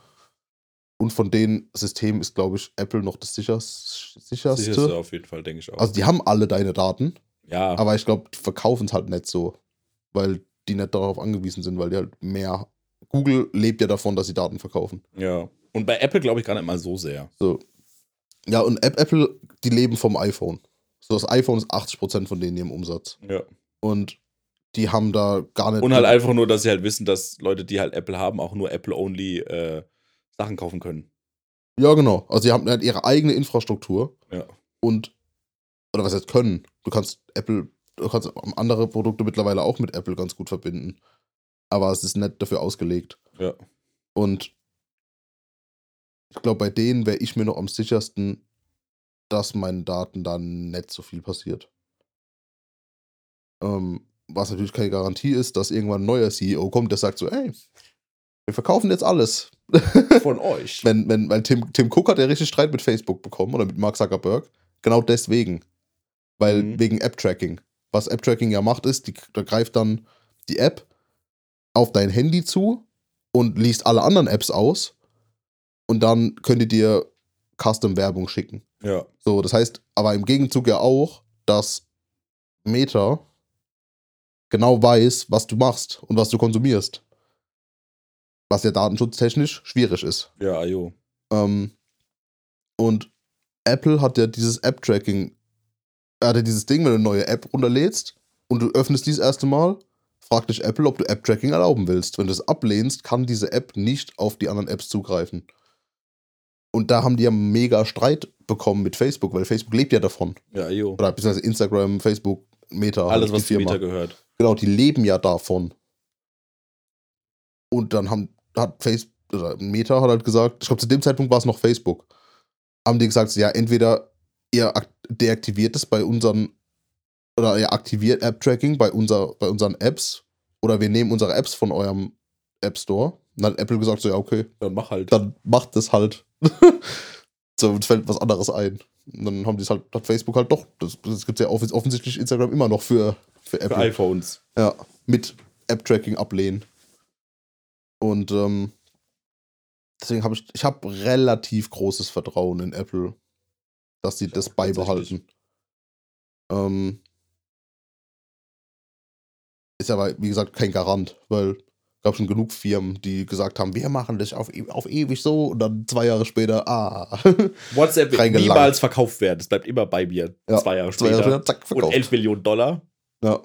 Und von den Systemen ist, glaube ich, Apple noch das sichers, sicherste. Sicherste auf jeden Fall, denke ich auch. Also die haben alle deine Daten, ja, aber ich glaube, die verkaufen es halt nicht so, weil die nicht darauf angewiesen sind, weil die halt mehr. Google lebt ja davon, dass sie Daten verkaufen. ja. Und bei Apple glaube ich gar nicht mal so sehr. So. Ja, und App- Apple, die leben vom iPhone. So, das iPhone ist 80% von denen ihrem Umsatz. Ja. Und die haben da gar nicht. Und halt einfach nur, dass sie halt wissen, dass Leute, die halt Apple haben, auch nur Apple-only äh, Sachen kaufen können. Ja, genau. Also, die haben halt ihre eigene Infrastruktur. Ja. Und. Oder was heißt können? Du kannst Apple. Du kannst andere Produkte mittlerweile auch mit Apple ganz gut verbinden. Aber es ist nicht dafür ausgelegt. Ja. Und ich glaube, bei denen wäre ich mir noch am sichersten, dass meinen Daten da nicht so viel passiert. Ähm, was natürlich keine Garantie ist, dass irgendwann ein neuer CEO kommt, der sagt so, ey, wir verkaufen jetzt alles. Von euch. wenn, wenn, weil Tim, Tim Cook hat ja richtig Streit mit Facebook bekommen oder mit Mark Zuckerberg. Genau deswegen. Weil Mhm. wegen App-Tracking. Was App-Tracking ja macht, ist, die, da greift dann die App auf dein Handy zu und liest alle anderen Apps aus. Und dann könnt ihr dir Custom-Werbung schicken. Ja. So, das heißt, aber im Gegenzug ja auch, dass Meta genau weiß, was du machst und was du konsumierst. Was ja datenschutztechnisch schwierig ist. Ja, jo. Ähm, und Apple hat ja dieses App-Tracking, er hat ja dieses Ding, wenn du eine neue App runterlädst und du öffnest dies erste Mal, fragt dich Apple, ob du App-Tracking erlauben willst. Wenn du es ablehnst, kann diese App nicht auf die anderen Apps zugreifen. Und da haben die ja mega Streit bekommen mit Facebook, weil Facebook lebt ja davon. Ja, jo. Oder beziehungsweise Instagram, Facebook, Meta. Alles, was zu. Meta gehört. Genau, die leben ja davon. Und dann haben, hat Facebook, oder Meta hat halt gesagt, ich glaube, zu dem Zeitpunkt war es noch Facebook, haben die gesagt, ja, entweder ihr ak- deaktiviert es bei unseren, oder ihr aktiviert App-Tracking bei, unser, bei unseren Apps, oder wir nehmen unsere Apps von eurem App Store. Und dann hat Apple gesagt, so, ja, okay, Dann mach halt. dann macht es halt. So, uns fällt was anderes ein. Und dann haben die es halt, hat Facebook halt doch. Das, das gibt es ja offens offensichtlich Instagram immer noch für, für Apple. Für iPhones. Ja, mit App-Tracking ablehnen. Und ähm, deswegen habe ich, ich habe relativ großes Vertrauen in Apple, dass sie das beibehalten. Ähm, ist aber, wie gesagt, kein Garant, weil gab schon genug Firmen, die gesagt haben, wir machen das auf, e- auf ewig so und dann zwei Jahre später, ah. WhatsApp wird niemals verkauft werden. Das bleibt immer bei mir. Ja, Zwei Jahre zwei später. Jahre später, zack, Und verkauft. 11 Millionen Dollar. Ja.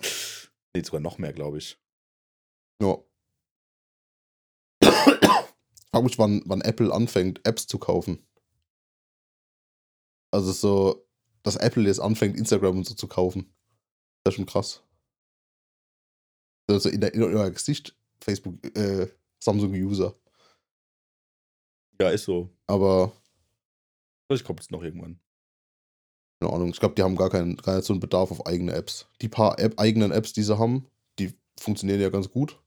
Nee, sogar noch mehr, glaube ich. Ja. Frag mich, wann, wann Apple anfängt, Apps zu kaufen. Also so, dass Apple jetzt anfängt, Instagram und so zu kaufen. Das ist schon krass. Also in, der, in euer Gesicht, Facebook, äh, Samsung-User. Ja, ist so. Aber, Vielleicht kommt es noch irgendwann. keine Ahnung, ich glaube, die haben gar keinen, gar nicht so einen Bedarf auf eigene Apps. Die paar App, eigenen Apps, die sie haben, die funktionieren ja ganz gut.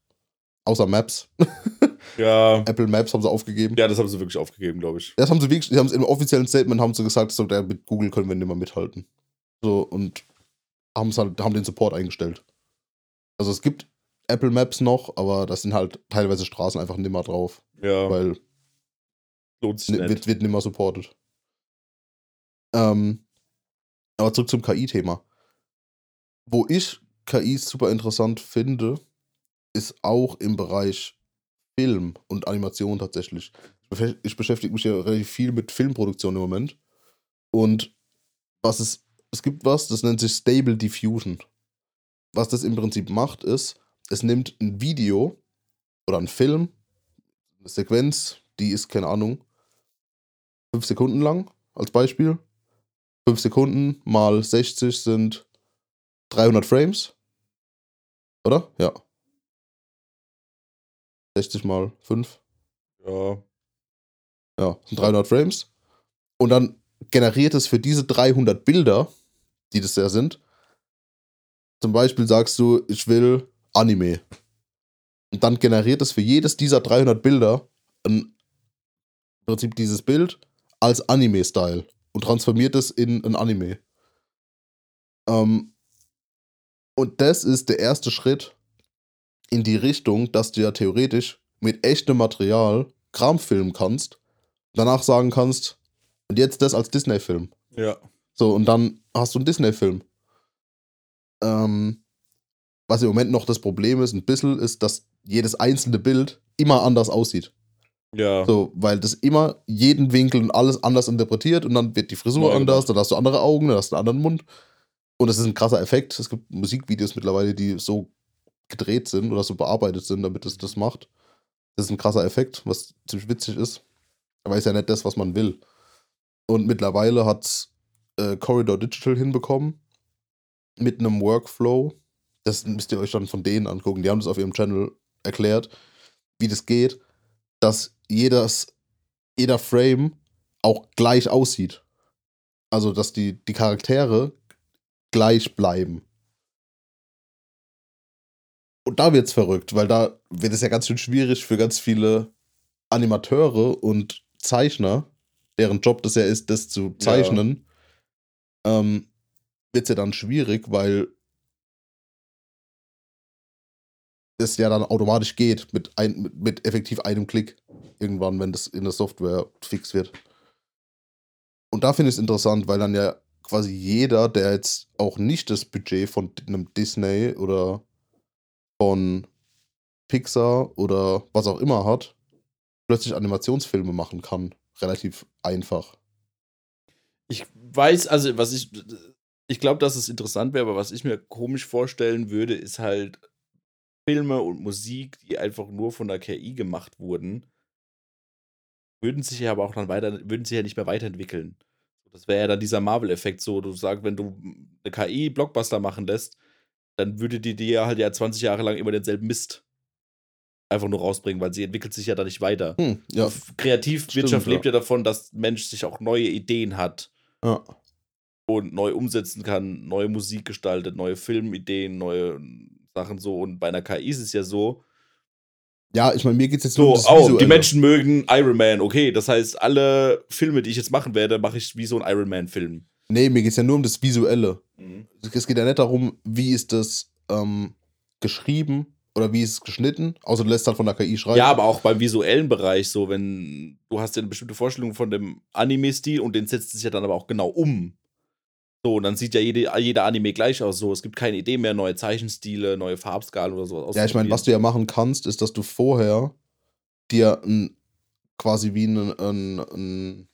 Außer Maps. Ja. Apple Maps haben sie aufgegeben. Ja, das haben sie wirklich aufgegeben, glaube ich. Das haben sie wirklich, sie haben es im offiziellen Statement haben sie gesagt, so mit Google können wir nicht mehr mithalten. So und haben halt, haben den Support eingestellt. Also es gibt Apple Maps noch, aber das sind halt teilweise Straßen einfach nimmer drauf, Ja, weil lohnt sich wird, wird nimmer supported. Ähm, aber zurück zum KI-Thema. Wo ich KI super interessant finde, ist auch im Bereich Film und Animation tatsächlich. Ich beschäftige mich ja relativ viel mit Filmproduktion im Moment. Und was es, es gibt was, das nennt sich Stable Diffusion. Was das im Prinzip macht, ist, es nimmt ein Video oder einen Film, eine Sequenz, die ist, keine Ahnung, fünf Sekunden lang, als Beispiel. Fünf Sekunden mal 60 sind 300 Frames. Oder? Ja. 60 mal 5. Ja. Ja, sind 300 Frames. Und dann generiert es für diese 300 Bilder, die das ja sind, zum Beispiel sagst du, ich will Anime. Und dann generiert es für jedes dieser 300 Bilder ein, im Prinzip dieses Bild als Anime-Style und transformiert es in ein Anime. Ähm, und das ist der erste Schritt in die Richtung, dass du ja theoretisch mit echtem Material Kram filmen kannst, danach sagen kannst, und jetzt das als Disney-Film. Ja. So, und dann hast du einen Disney-Film. Ähm, was im Moment noch das Problem ist, ein bisschen, ist, dass jedes einzelne Bild immer anders aussieht. Ja. So, weil das immer jeden Winkel und alles anders interpretiert und dann wird die Frisur Neu anders, dann hast du andere Augen, dann hast du einen anderen Mund. Und das ist ein krasser Effekt. Es gibt Musikvideos mittlerweile, die so gedreht sind oder so bearbeitet sind, damit es das macht. Das ist ein krasser Effekt, was ziemlich witzig ist. Aber ist ja nicht das, was man will. Und mittlerweile hat äh, Corridor Digital hinbekommen mit einem Workflow. Das müsst ihr euch dann von denen angucken. Die haben das auf ihrem Channel erklärt, wie das geht, dass jedes, jeder Frame auch gleich aussieht. Also, dass die, die Charaktere gleich bleiben. Und da wird's verrückt, weil da wird es ja ganz schön schwierig für ganz viele Animateure und Zeichner, deren Job das ja ist, das zu zeichnen, ähm, wird es ja dann schwierig, weil es ja dann automatisch geht mit, ein, mit, mit effektiv einem Klick irgendwann, wenn das in der Software fix wird. Und da finde ich es interessant, weil dann ja quasi jeder, der jetzt auch nicht das Budget von einem Disney oder von Pixar oder was auch immer hat, plötzlich Animationsfilme machen kann. Relativ einfach. Ich weiß, also was ich, ich glaube, dass es interessant wäre, aber was ich mir komisch vorstellen würde, ist halt Filme und Musik, die einfach nur von der KI gemacht wurden, würden sich ja aber auch dann weiter, würden sich ja nicht mehr weiterentwickeln. Das wäre ja dann dieser Marvel-Effekt so, du sagst, wenn du eine KI Blockbuster machen lässt, dann würde die dir halt ja 20 Jahre lang immer denselben Mist einfach nur rausbringen, weil sie entwickelt sich ja da nicht weiter. Hm, ja, Kreativwirtschaft Stimmt, ja. lebt ja davon, dass Mensch sich auch neue Ideen hat ja. Und neu umsetzen kann, neue Musik gestaltet, neue Filmideen, neue Sachen so. Und bei einer KI ist es ja so, Ja, ich meine, mir geht es jetzt So, nur um das oh, die Visuelle. Menschen mögen Iron Man. Okay, das heißt, alle Filme, die ich jetzt machen werde, mache ich wie so ein Iron Man-Film. Nee, mir geht es ja nur um das Visuelle. Es geht ja nicht darum, wie ist das ähm, geschrieben oder wie ist es geschnitten, außer du lässt halt von der KI schreiben. Ja, aber auch beim visuellen Bereich, so, wenn du hast ja eine bestimmte Vorstellung von dem Anime-Stil und den setzt es ja dann aber auch genau um. So, und dann sieht ja jede, jeder Anime gleich aus. So, es gibt keine Idee mehr, neue Zeichenstile, neue Farbskalen oder sowas. Ja, ich meine, was du ja machen kannst, ist, dass du vorher dir ein, quasi wie ein, ein, ein,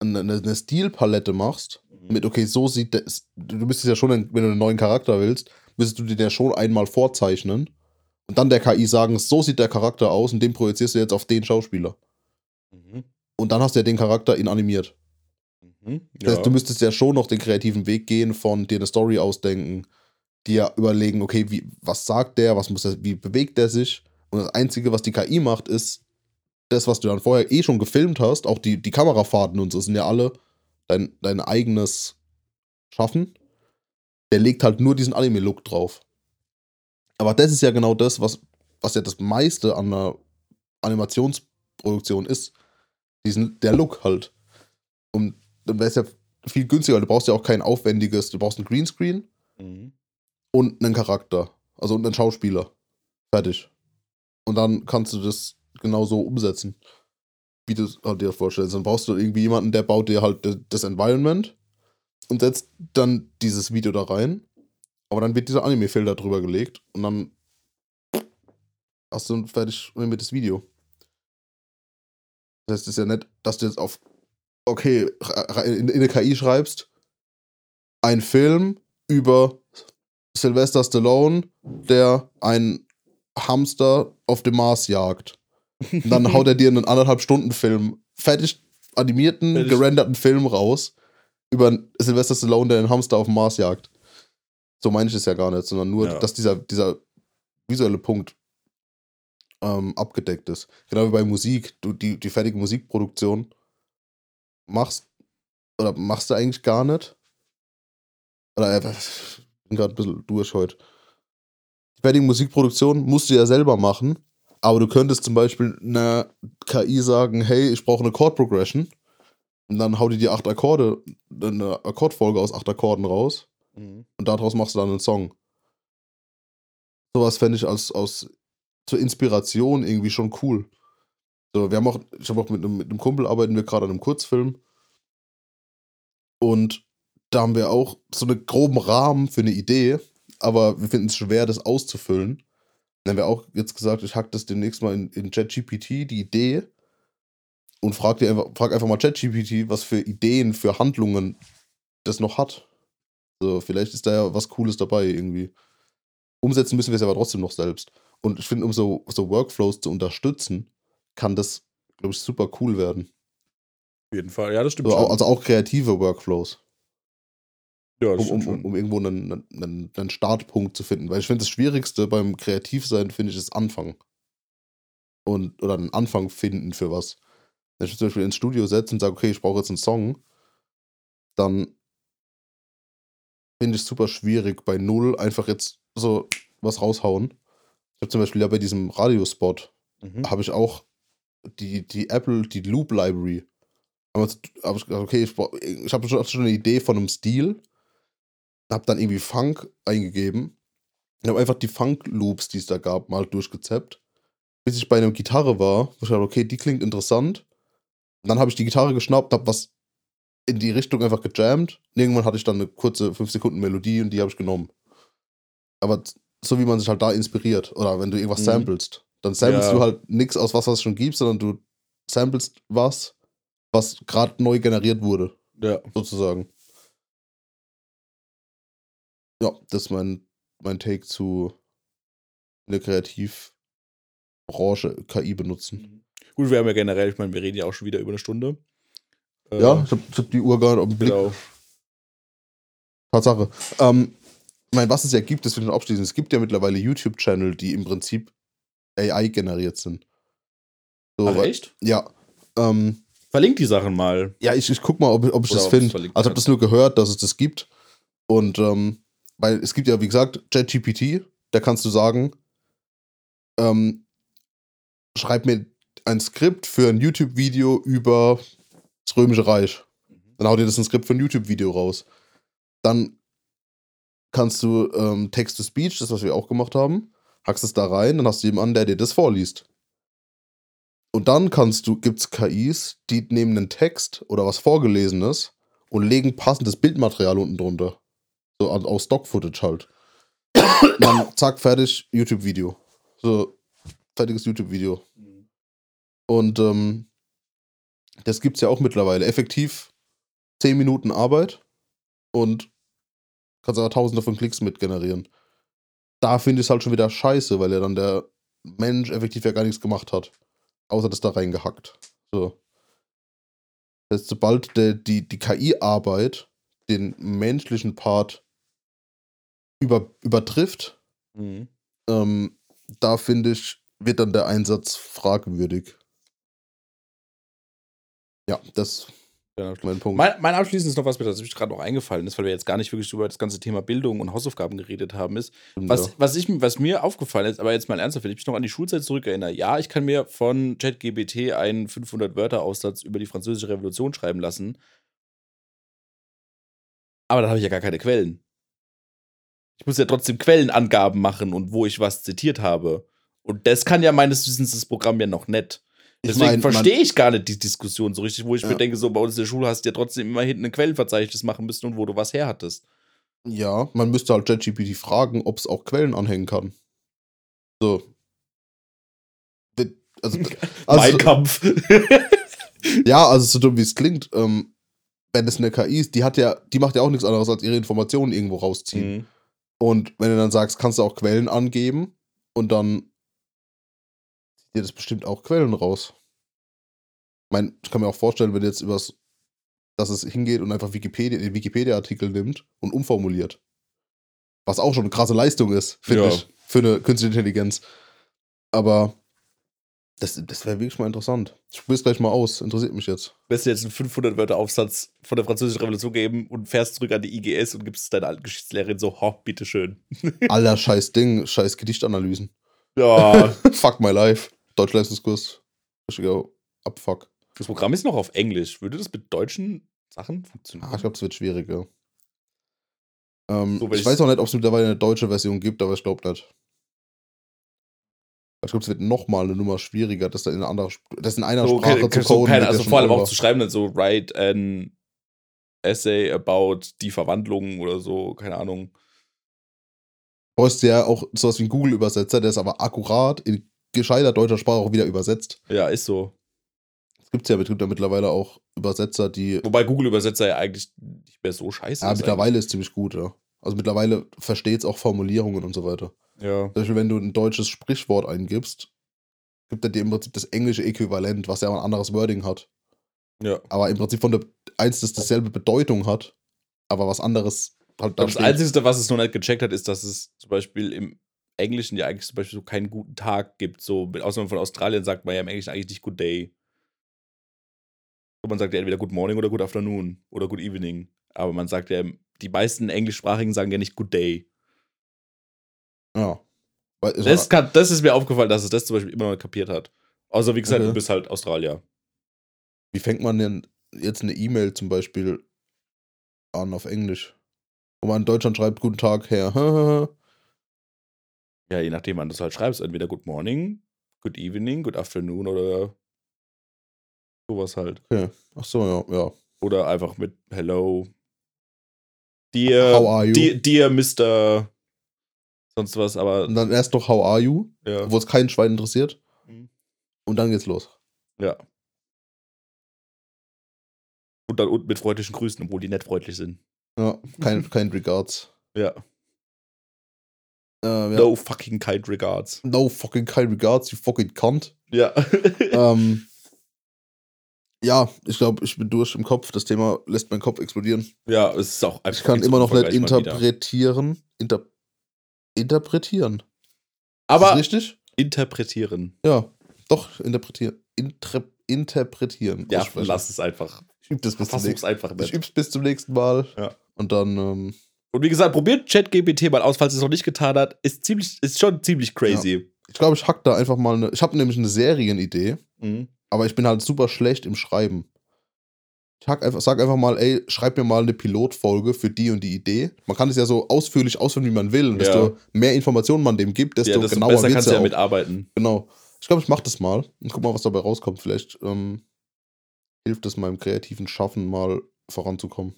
eine, eine Stilpalette machst. Mit, okay, so sieht der. Du müsstest ja schon, wenn du einen neuen Charakter willst, müsstest du dir ja schon einmal vorzeichnen und dann der KI sagen, so sieht der Charakter aus und den projizierst du jetzt auf den Schauspieler. Mhm. Und dann hast du ja den Charakter in animiert. Mhm. Das heißt, du müsstest ja schon noch den kreativen Weg gehen von dir eine Story ausdenken, dir überlegen, okay, wie, was sagt der, was muss er, wie bewegt der sich? Und das Einzige, was die KI macht, ist das, was du dann vorher eh schon gefilmt hast, auch die, die Kamerafahrten und so sind ja alle dein, dein eigenes Schaffen. Der legt halt nur diesen Anime-Look drauf. Aber das ist ja genau das, was, was ja das meiste an einer Animationsproduktion ist. Diesen, der Look halt. Und dann wäre es ja viel günstiger. Du brauchst ja auch kein aufwendiges, du brauchst ein Greenscreen Mhm. und einen Charakter. Also und einen Schauspieler. Fertig. Und dann kannst du das genauso umsetzen, wie du es halt dir vorstellst. Dann brauchst du irgendwie jemanden, der baut dir halt das Environment und setzt dann dieses Video da rein. Aber dann wird dieser Anime-Filter drüber gelegt und dann hast du fertig animiertes Video. Das heißt, es ist ja nicht, dass du jetzt auf, okay, in, in eine KI schreibst, ein Film über Sylvester Stallone, der einen Hamster auf dem Mars jagt. Und dann haut er dir einen anderthalb Stunden Film, fertig animierten, Fertig. gerenderten Film raus über Sylvester Stallone, der einen Hamster auf dem Mars jagt. So meine ich es ja gar nicht, sondern nur, Ja. dass dieser, dieser visuelle Punkt ähm, abgedeckt ist. Genau wie bei Musik. Du die, die fertige Musikproduktion machst oder machst du eigentlich gar nicht. Oder äh, ich bin gerade ein bisschen durch heute. Die fertige Musikproduktion musst du ja selber machen, aber du könntest zum Beispiel einer KI sagen, hey, ich brauche eine Chord Progression. Und dann hau die dir acht Akkorde, eine Akkordfolge aus acht Akkorden raus Mhm. und daraus machst du dann einen Song. Sowas fände ich als, aus zur Inspiration irgendwie schon cool. So, wir haben auch, ich habe auch mit einem, mit einem Kumpel arbeiten wir gerade an einem Kurzfilm. Und da haben wir auch so einen groben Rahmen für eine Idee, aber wir finden es schwer, das auszufüllen. Dann haben wir auch jetzt gesagt, ich hack das demnächst mal in, in ChatGPT, die Idee, und frag, dir einfach, frag einfach mal ChatGPT, was für Ideen, für Handlungen das noch hat. So, vielleicht ist da ja was Cooles dabei irgendwie. Umsetzen müssen wir es aber trotzdem noch selbst. Und ich finde, um so, so Workflows zu unterstützen, kann das, glaube ich, super cool werden. Auf jeden Fall, ja, das stimmt Also, also auch kreative Workflows, ja, das um, stimmt um, um, um irgendwo einen, einen, einen Startpunkt zu finden. Weil ich finde, das Schwierigste beim Kreativsein, finde ich, ist Anfang. Und, oder einen Anfang finden für was. Wenn ich mich zum Beispiel ins Studio setze und sage, okay, ich brauche jetzt einen Song, dann finde ich es super schwierig, bei Null einfach jetzt so was raushauen. Ich habe zum Beispiel ja bei diesem Radiospot, Mhm. habe ich auch die, die Apple, die Loop Library. Aber habe ich gesagt, okay, ich, ich habe schon, schon eine Idee von einem Stil. Habe dann irgendwie Funk eingegeben. Ich habe einfach die Funk-Loops, die es da gab, mal durchgezappt. Bis ich bei einer Gitarre war, wo ich dachte, okay, die klingt interessant. Und dann habe ich die Gitarre geschnappt, habe was in die Richtung einfach gejammt. Und irgendwann hatte ich dann eine kurze 5 Sekunden Melodie und die habe ich genommen. Aber so wie man sich halt da inspiriert. Oder wenn du irgendwas Mhm. samplest, dann samplest Ja. du halt nichts aus was, was es schon gibt, sondern du samplest was, was gerade neu generiert wurde, Ja. sozusagen. Ja, das ist mein, mein Take zu in der Kreativbranche KI benutzen. Gut, wir haben ja generell, ich meine, wir reden ja auch schon wieder über eine Stunde. Äh, Ja, ich habe hab die Uhr gar nicht auf den Blick. genau. Tatsache. Ähm, ich meine, was es ja gibt, das will ich noch abschließen. Es gibt ja mittlerweile YouTube-Channel, die im Prinzip AI generiert sind. So, Ach, weil- echt? Ja. Ähm, Verlink die Sachen mal. ja, ich, ich guck mal, ob, ob ich Oder das finde. Also, ich habe das nur gehört, dass es das gibt. Und, ähm, weil es gibt ja, wie gesagt, ChatGPT, da kannst du sagen, ähm, schreib mir ein Skript für ein YouTube-Video über das Römische Reich. Dann haut dir das ein Skript für ein YouTube-Video raus. Dann kannst du ähm, Text-to-Speech, das, was wir auch gemacht haben, hackst es da rein, dann hast du jemanden, der dir das vorliest. Und dann kannst du, gibt's KIs, die nehmen einen Text oder was Vorgelesenes und legen passendes Bildmaterial unten drunter. So aus Stock-Footage halt. dann zack, fertig, YouTube-Video. So, fertiges YouTube-Video. Und ähm, das gibt's ja auch mittlerweile. Effektiv 10 Minuten Arbeit und kannst aber tausende von Klicks mit generieren. Da finde ich es halt schon wieder scheiße, weil ja dann der Mensch effektiv ja gar nichts gemacht hat. Außer das da reingehackt. So. Das heißt, sobald der, die, die KI-Arbeit den menschlichen Part über, übertrifft, Mhm. ähm, da finde ich, wird dann der Einsatz fragwürdig. Ja, das mein Punkt. Mein, mein abschließendes noch was mir tatsächlich gerade noch eingefallen ist, weil wir jetzt gar nicht wirklich über das ganze Thema Bildung und Hausaufgaben geredet haben, ist, was, ja. was, ich, was mir aufgefallen ist, aber jetzt mal ernsthaft, wenn ich mich noch an die Schulzeit zurückerinnere, ja, ich kann mir von ChatGBT einen 500-Wörter-Aussatz über die französische Revolution schreiben lassen. Aber da habe ich ja gar keine Quellen. Ich muss ja trotzdem Quellenangaben machen und wo ich was zitiert habe. Und das kann ja meines Wissens das Programm ja noch nicht. Deswegen verstehe ich gar nicht die Diskussion so richtig, wo ich mir Ja. denke, so bei uns in der Schule hast du ja trotzdem immer hinten ein Quellenverzeichnis machen müssen und wo du was her hattest. Ja, man müsste halt ChatGPT fragen, ob es auch Quellen anhängen kann. So. Also, also, mein Kampf. ja, also so dumm wie es klingt, ähm, wenn es eine KI ist, die hat ja, die macht ja auch nichts anderes als ihre Informationen irgendwo rausziehen. Mhm. Und wenn du dann sagst, kannst du auch Quellen angeben und dann dir das bestimmt auch Quellen raus. Ich meine, ich kann mir auch vorstellen, wenn du jetzt übers, dass es hingeht und einfach Wikipedia, den Wikipedia-Artikel nimmt und umformuliert. Was auch schon eine krasse Leistung ist, finde Ja. ich, für eine künstliche Intelligenz. Aber das, das wäre wirklich mal interessant. Ich probier's gleich mal aus, interessiert mich jetzt. Lässt dir jetzt einen 500-Wörter-Aufsatz von der französischen Revolution geben und fährst zurück an die IGS und gibst es deiner alten Geschichtslehrerin so, ho, bitteschön. Aller scheiß Ding, scheiß Gedichtanalysen. Ja. Fuck my life. Deutschleistungskurs. Abfuck. das Programm ist noch auf Englisch. Würde das mit deutschen Sachen funktionieren? Ah, ich glaube, es wird schwieriger. Ähm, So, ich weiß auch nicht, ob es mittlerweile eine deutsche Version gibt, aber ich glaube nicht. Ich glaube, es wird nochmal eine Nummer schwieriger, das dann in einer, das in einer so, Sprache okay, zu so coden. keine, wird ja also vor allem auch zu schreiben, dann so write an essay about die Verwandlung oder so, keine Ahnung. brauchst du ja auch sowas wie einen Google-Übersetzer, der ist aber akkurat in gescheiter deutscher Sprache auch wieder übersetzt. Ja, ist so. Es gibt ja, ja mittlerweile auch Übersetzer, die. Wobei Google-Übersetzer ja eigentlich nicht mehr so scheiße Ja, ist. mittlerweile ist ziemlich gut, ja. Also mittlerweile versteht es auch Formulierungen und so weiter. Ja. Zum Beispiel, wenn du ein deutsches Sprichwort eingibst, gibt er dir im Prinzip das englische Äquivalent, was ja auch ein anderes Wording hat. ja. Aber im Prinzip von der eins, das dieselbe Bedeutung hat, aber was anderes halt da Das steht. Einzige, was es noch nicht gecheckt hat, ist, dass es zum Beispiel im Englischen ja eigentlich zum Beispiel so keinen guten Tag gibt. So, mit Ausnahme von Australien sagt man ja im Englischen eigentlich nicht Good Day. So, man sagt ja entweder Good Morning oder Good Afternoon oder Good Evening. Aber man sagt ja, die meisten Englischsprachigen sagen ja nicht Good Day. Ja. Also, Das, kann, das ist mir aufgefallen, dass es das zum Beispiel immer noch kapiert hat. Außer wie gesagt, Okay. du bist halt Australier. wie fängt man denn jetzt eine E-Mail zum Beispiel an auf Englisch? Wo man in Deutschland schreibt, guten Tag, Herr. Ja, je nachdem, wann du es halt schreibst. Entweder Good Morning, Good Evening, Good Afternoon oder sowas halt. Okay. Ach so, ja, ja. Oder einfach mit Hello. Dear, How are you? Dear, dear Mr. Sonst was, aber Und dann erst noch How are you, ja. wo es kein Schwein interessiert. Mhm. Und dann geht's los. ja. Und dann unten mit freundlichen Grüßen, obwohl die nicht freundlich sind. Ja, kein, kein Regards. Ja. Ähm, ja. No fucking kind regards. no fucking kein Regards, you fucking cunt. Ja. ähm, ja, ich glaube, ich bin durch im Kopf. Das Thema lässt meinen Kopf explodieren. ja, es ist auch einfach. Ich kann immer noch nicht mal interpretieren. Inter interpretieren. Ist Aber das richtig? interpretieren. Ja, doch, interpretieren. Intre interpretieren. Ja, lass es einfach. Ich übe das bis zum nächsten einfach Ich nicht. üb's bis zum nächsten Mal. Ja. Und dann, ähm, Und wie gesagt, probiert ChatGPT mal aus, falls es noch nicht getan hat. Ist ziemlich, ist schon ziemlich crazy. Ich glaube, ich hack da einfach mal eine. Ich habe nämlich eine Serienidee, Mhm. aber ich bin halt super schlecht im Schreiben. Ich hack einfach, sag einfach mal, ey, schreib mir mal eine Pilotfolge für die und die Idee. Man kann es ja so ausführlich ausführen, wie man will. Und Ja. desto mehr Informationen man dem gibt, desto, Ja, desto genauer besser kannst du ja auch. mitarbeiten. Genau. Ich glaube, ich mache das mal und guck mal, was dabei rauskommt. Vielleicht ähm, hilft es meinem kreativen Schaffen mal voranzukommen.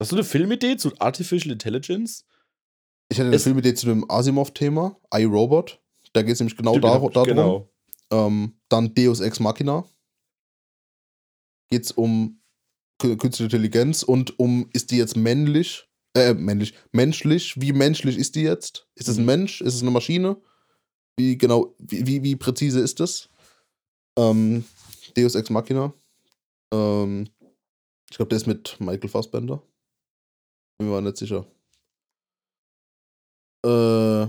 Hast du eine Filmidee zu Artificial Intelligence? Ich hätte eine Es- Filmidee zu dem Asimov-Thema, iRobot. Da geht es nämlich genau dar hab- darum. Genau. Ähm, dann Deus Ex Machina. Geht es um kü- künstliche Intelligenz und um, ist die jetzt männlich? Äh, männlich. Menschlich? Wie menschlich ist die jetzt? Ist es ein Mhm. Mensch? Ist es eine Maschine? Wie genau, wie, wie, wie präzise ist das? Ähm, Deus Ex Machina. Ähm, ich glaube, der ist mit Michael Fassbender. Bin mir nicht sicher. Äh,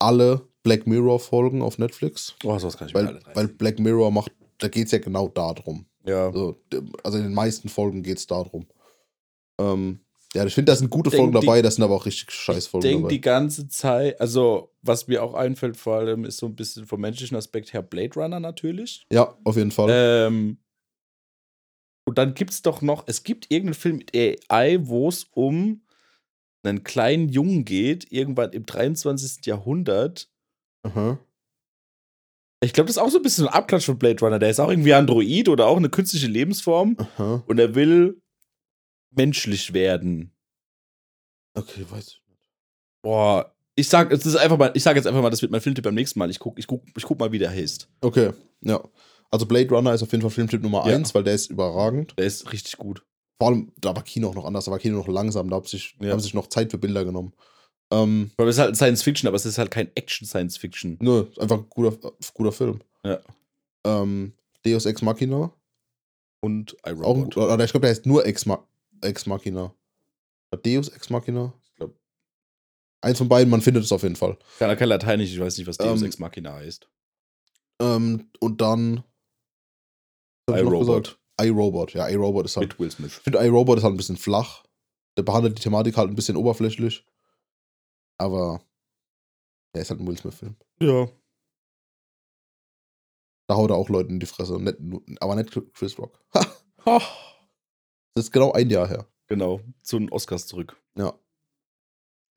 alle Black Mirror Folgen auf Netflix. Oh, sowas kann ich mir Weil, alle weil. Black Mirror macht, da geht es ja genau darum. Ja. Also, also in den meisten Folgen geht es darum. Ähm, ja, ich finde, da sind gute Denk Folgen die- dabei, da sind aber auch richtig scheiß Ich Folgen denke dabei. die ganze Zeit, also was mir auch einfällt, vor allem ist so ein bisschen vom menschlichen Aspekt her Blade Runner natürlich. ja, auf jeden Fall. Ähm, und dann gibt es doch noch, es gibt irgendeinen Film mit AI, wo es um einen kleinen Jungen geht, irgendwann im 23. Jahrhundert. Aha. Ich glaube, das ist auch so ein bisschen ein Abklatsch von Blade Runner. Der ist auch irgendwie Android oder auch eine künstliche Lebensform Aha. und er will menschlich werden. Okay, weiß ich nicht. Boah, ich sag, es ist einfach mal, ich sag jetzt einfach mal, das wird mein Filmtipp beim nächsten Mal. Ich guck, ich guck, ich guck mal, wie der heißt. Okay, ja. Also Blade Runner ist auf jeden Fall Filmtipp Nummer Ja. 1, weil der ist überragend. Der ist richtig gut. Vor allem, da war Kino auch noch anders, da war Kino noch langsam, da haben sich, Ja. haben sich noch Zeit für Bilder genommen. Ähm, Weil es ist halt Science Fiction, aber es ist halt kein Action Science Fiction. nö, einfach ein guter, guter Film. Ja. Ähm, Deus Ex Machina. Und iRobot. oder ich glaube, der heißt nur Ex, Ma Ex Machina. Deus Ex Machina. Ich glaub- Eins von beiden, man findet es auf jeden Fall. Keiner kann Lateinisch, ich weiß nicht, was Deus Ähm, Ex Machina heißt. Ähm, und dann. ich noch iRobot. Ja, iRobot ist halt. Mit Will Smith. Ich finde, iRobot ist halt ein bisschen flach. Der behandelt die Thematik halt ein bisschen oberflächlich. Aber. Der ist halt ein Will Smith-Film. Ja. Da haut er auch Leuten in die Fresse. Nicht, aber nicht Chris Rock. Ha! Ha. Das ist genau ein Jahr her. Genau, zu den Oscars zurück. Ja.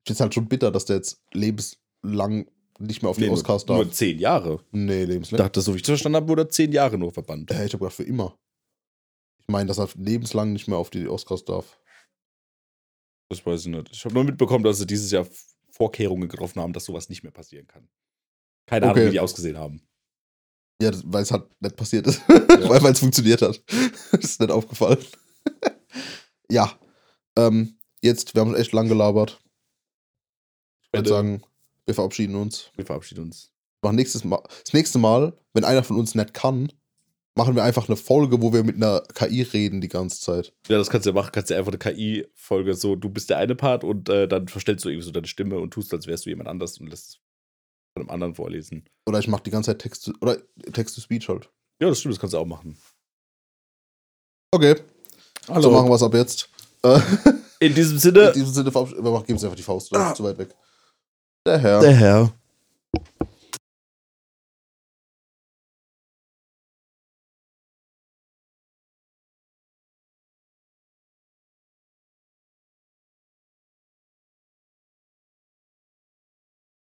Ich finde es halt schon bitter, dass der jetzt lebenslang nicht mehr auf die Nee, Oscars nur, darf. nur zehn Jahre. nee, Ich lebenslang. dachte, so wie ich das verstanden habe, wurde er zehn Jahre nur verbannt. Äh, ich habe gedacht, für immer. Ich meine, dass er lebenslang nicht mehr auf die Oscars darf. Das weiß ich nicht. Ich habe nur mitbekommen, dass sie dieses Jahr Vorkehrungen getroffen haben, dass sowas nicht mehr passieren kann. Keine Ahnung, Okay. wie die ausgesehen haben. Ja, weil es halt nicht passiert ist. weil weil es funktioniert hat. das ist nicht aufgefallen. ja. Ähm, jetzt, wir haben echt lang gelabert. Ich würde sagen, wir verabschieden uns. Wir verabschieden uns. Machen nächstes Mal, das nächste Mal, wenn einer von uns nicht kann, machen wir einfach eine Folge, wo wir mit einer KI reden die ganze Zeit. Ja, das kannst du ja machen. Kannst du einfach eine KI-Folge so, du bist der eine Part und äh, dann verstellst du irgendwie so deine Stimme und tust, als wärst du jemand anders und lässt es von einem anderen vorlesen. Oder ich mache die ganze Zeit Text to, oder Text-to-Speech halt. Ja, das stimmt, das kannst du auch machen. Okay, so machen wir es ab jetzt. Äh, In diesem Sinne, in diesem Sinne, wir machen- geben uns einfach die Faust, das Ah. ist zu weit weg. Der Herr. der Herr.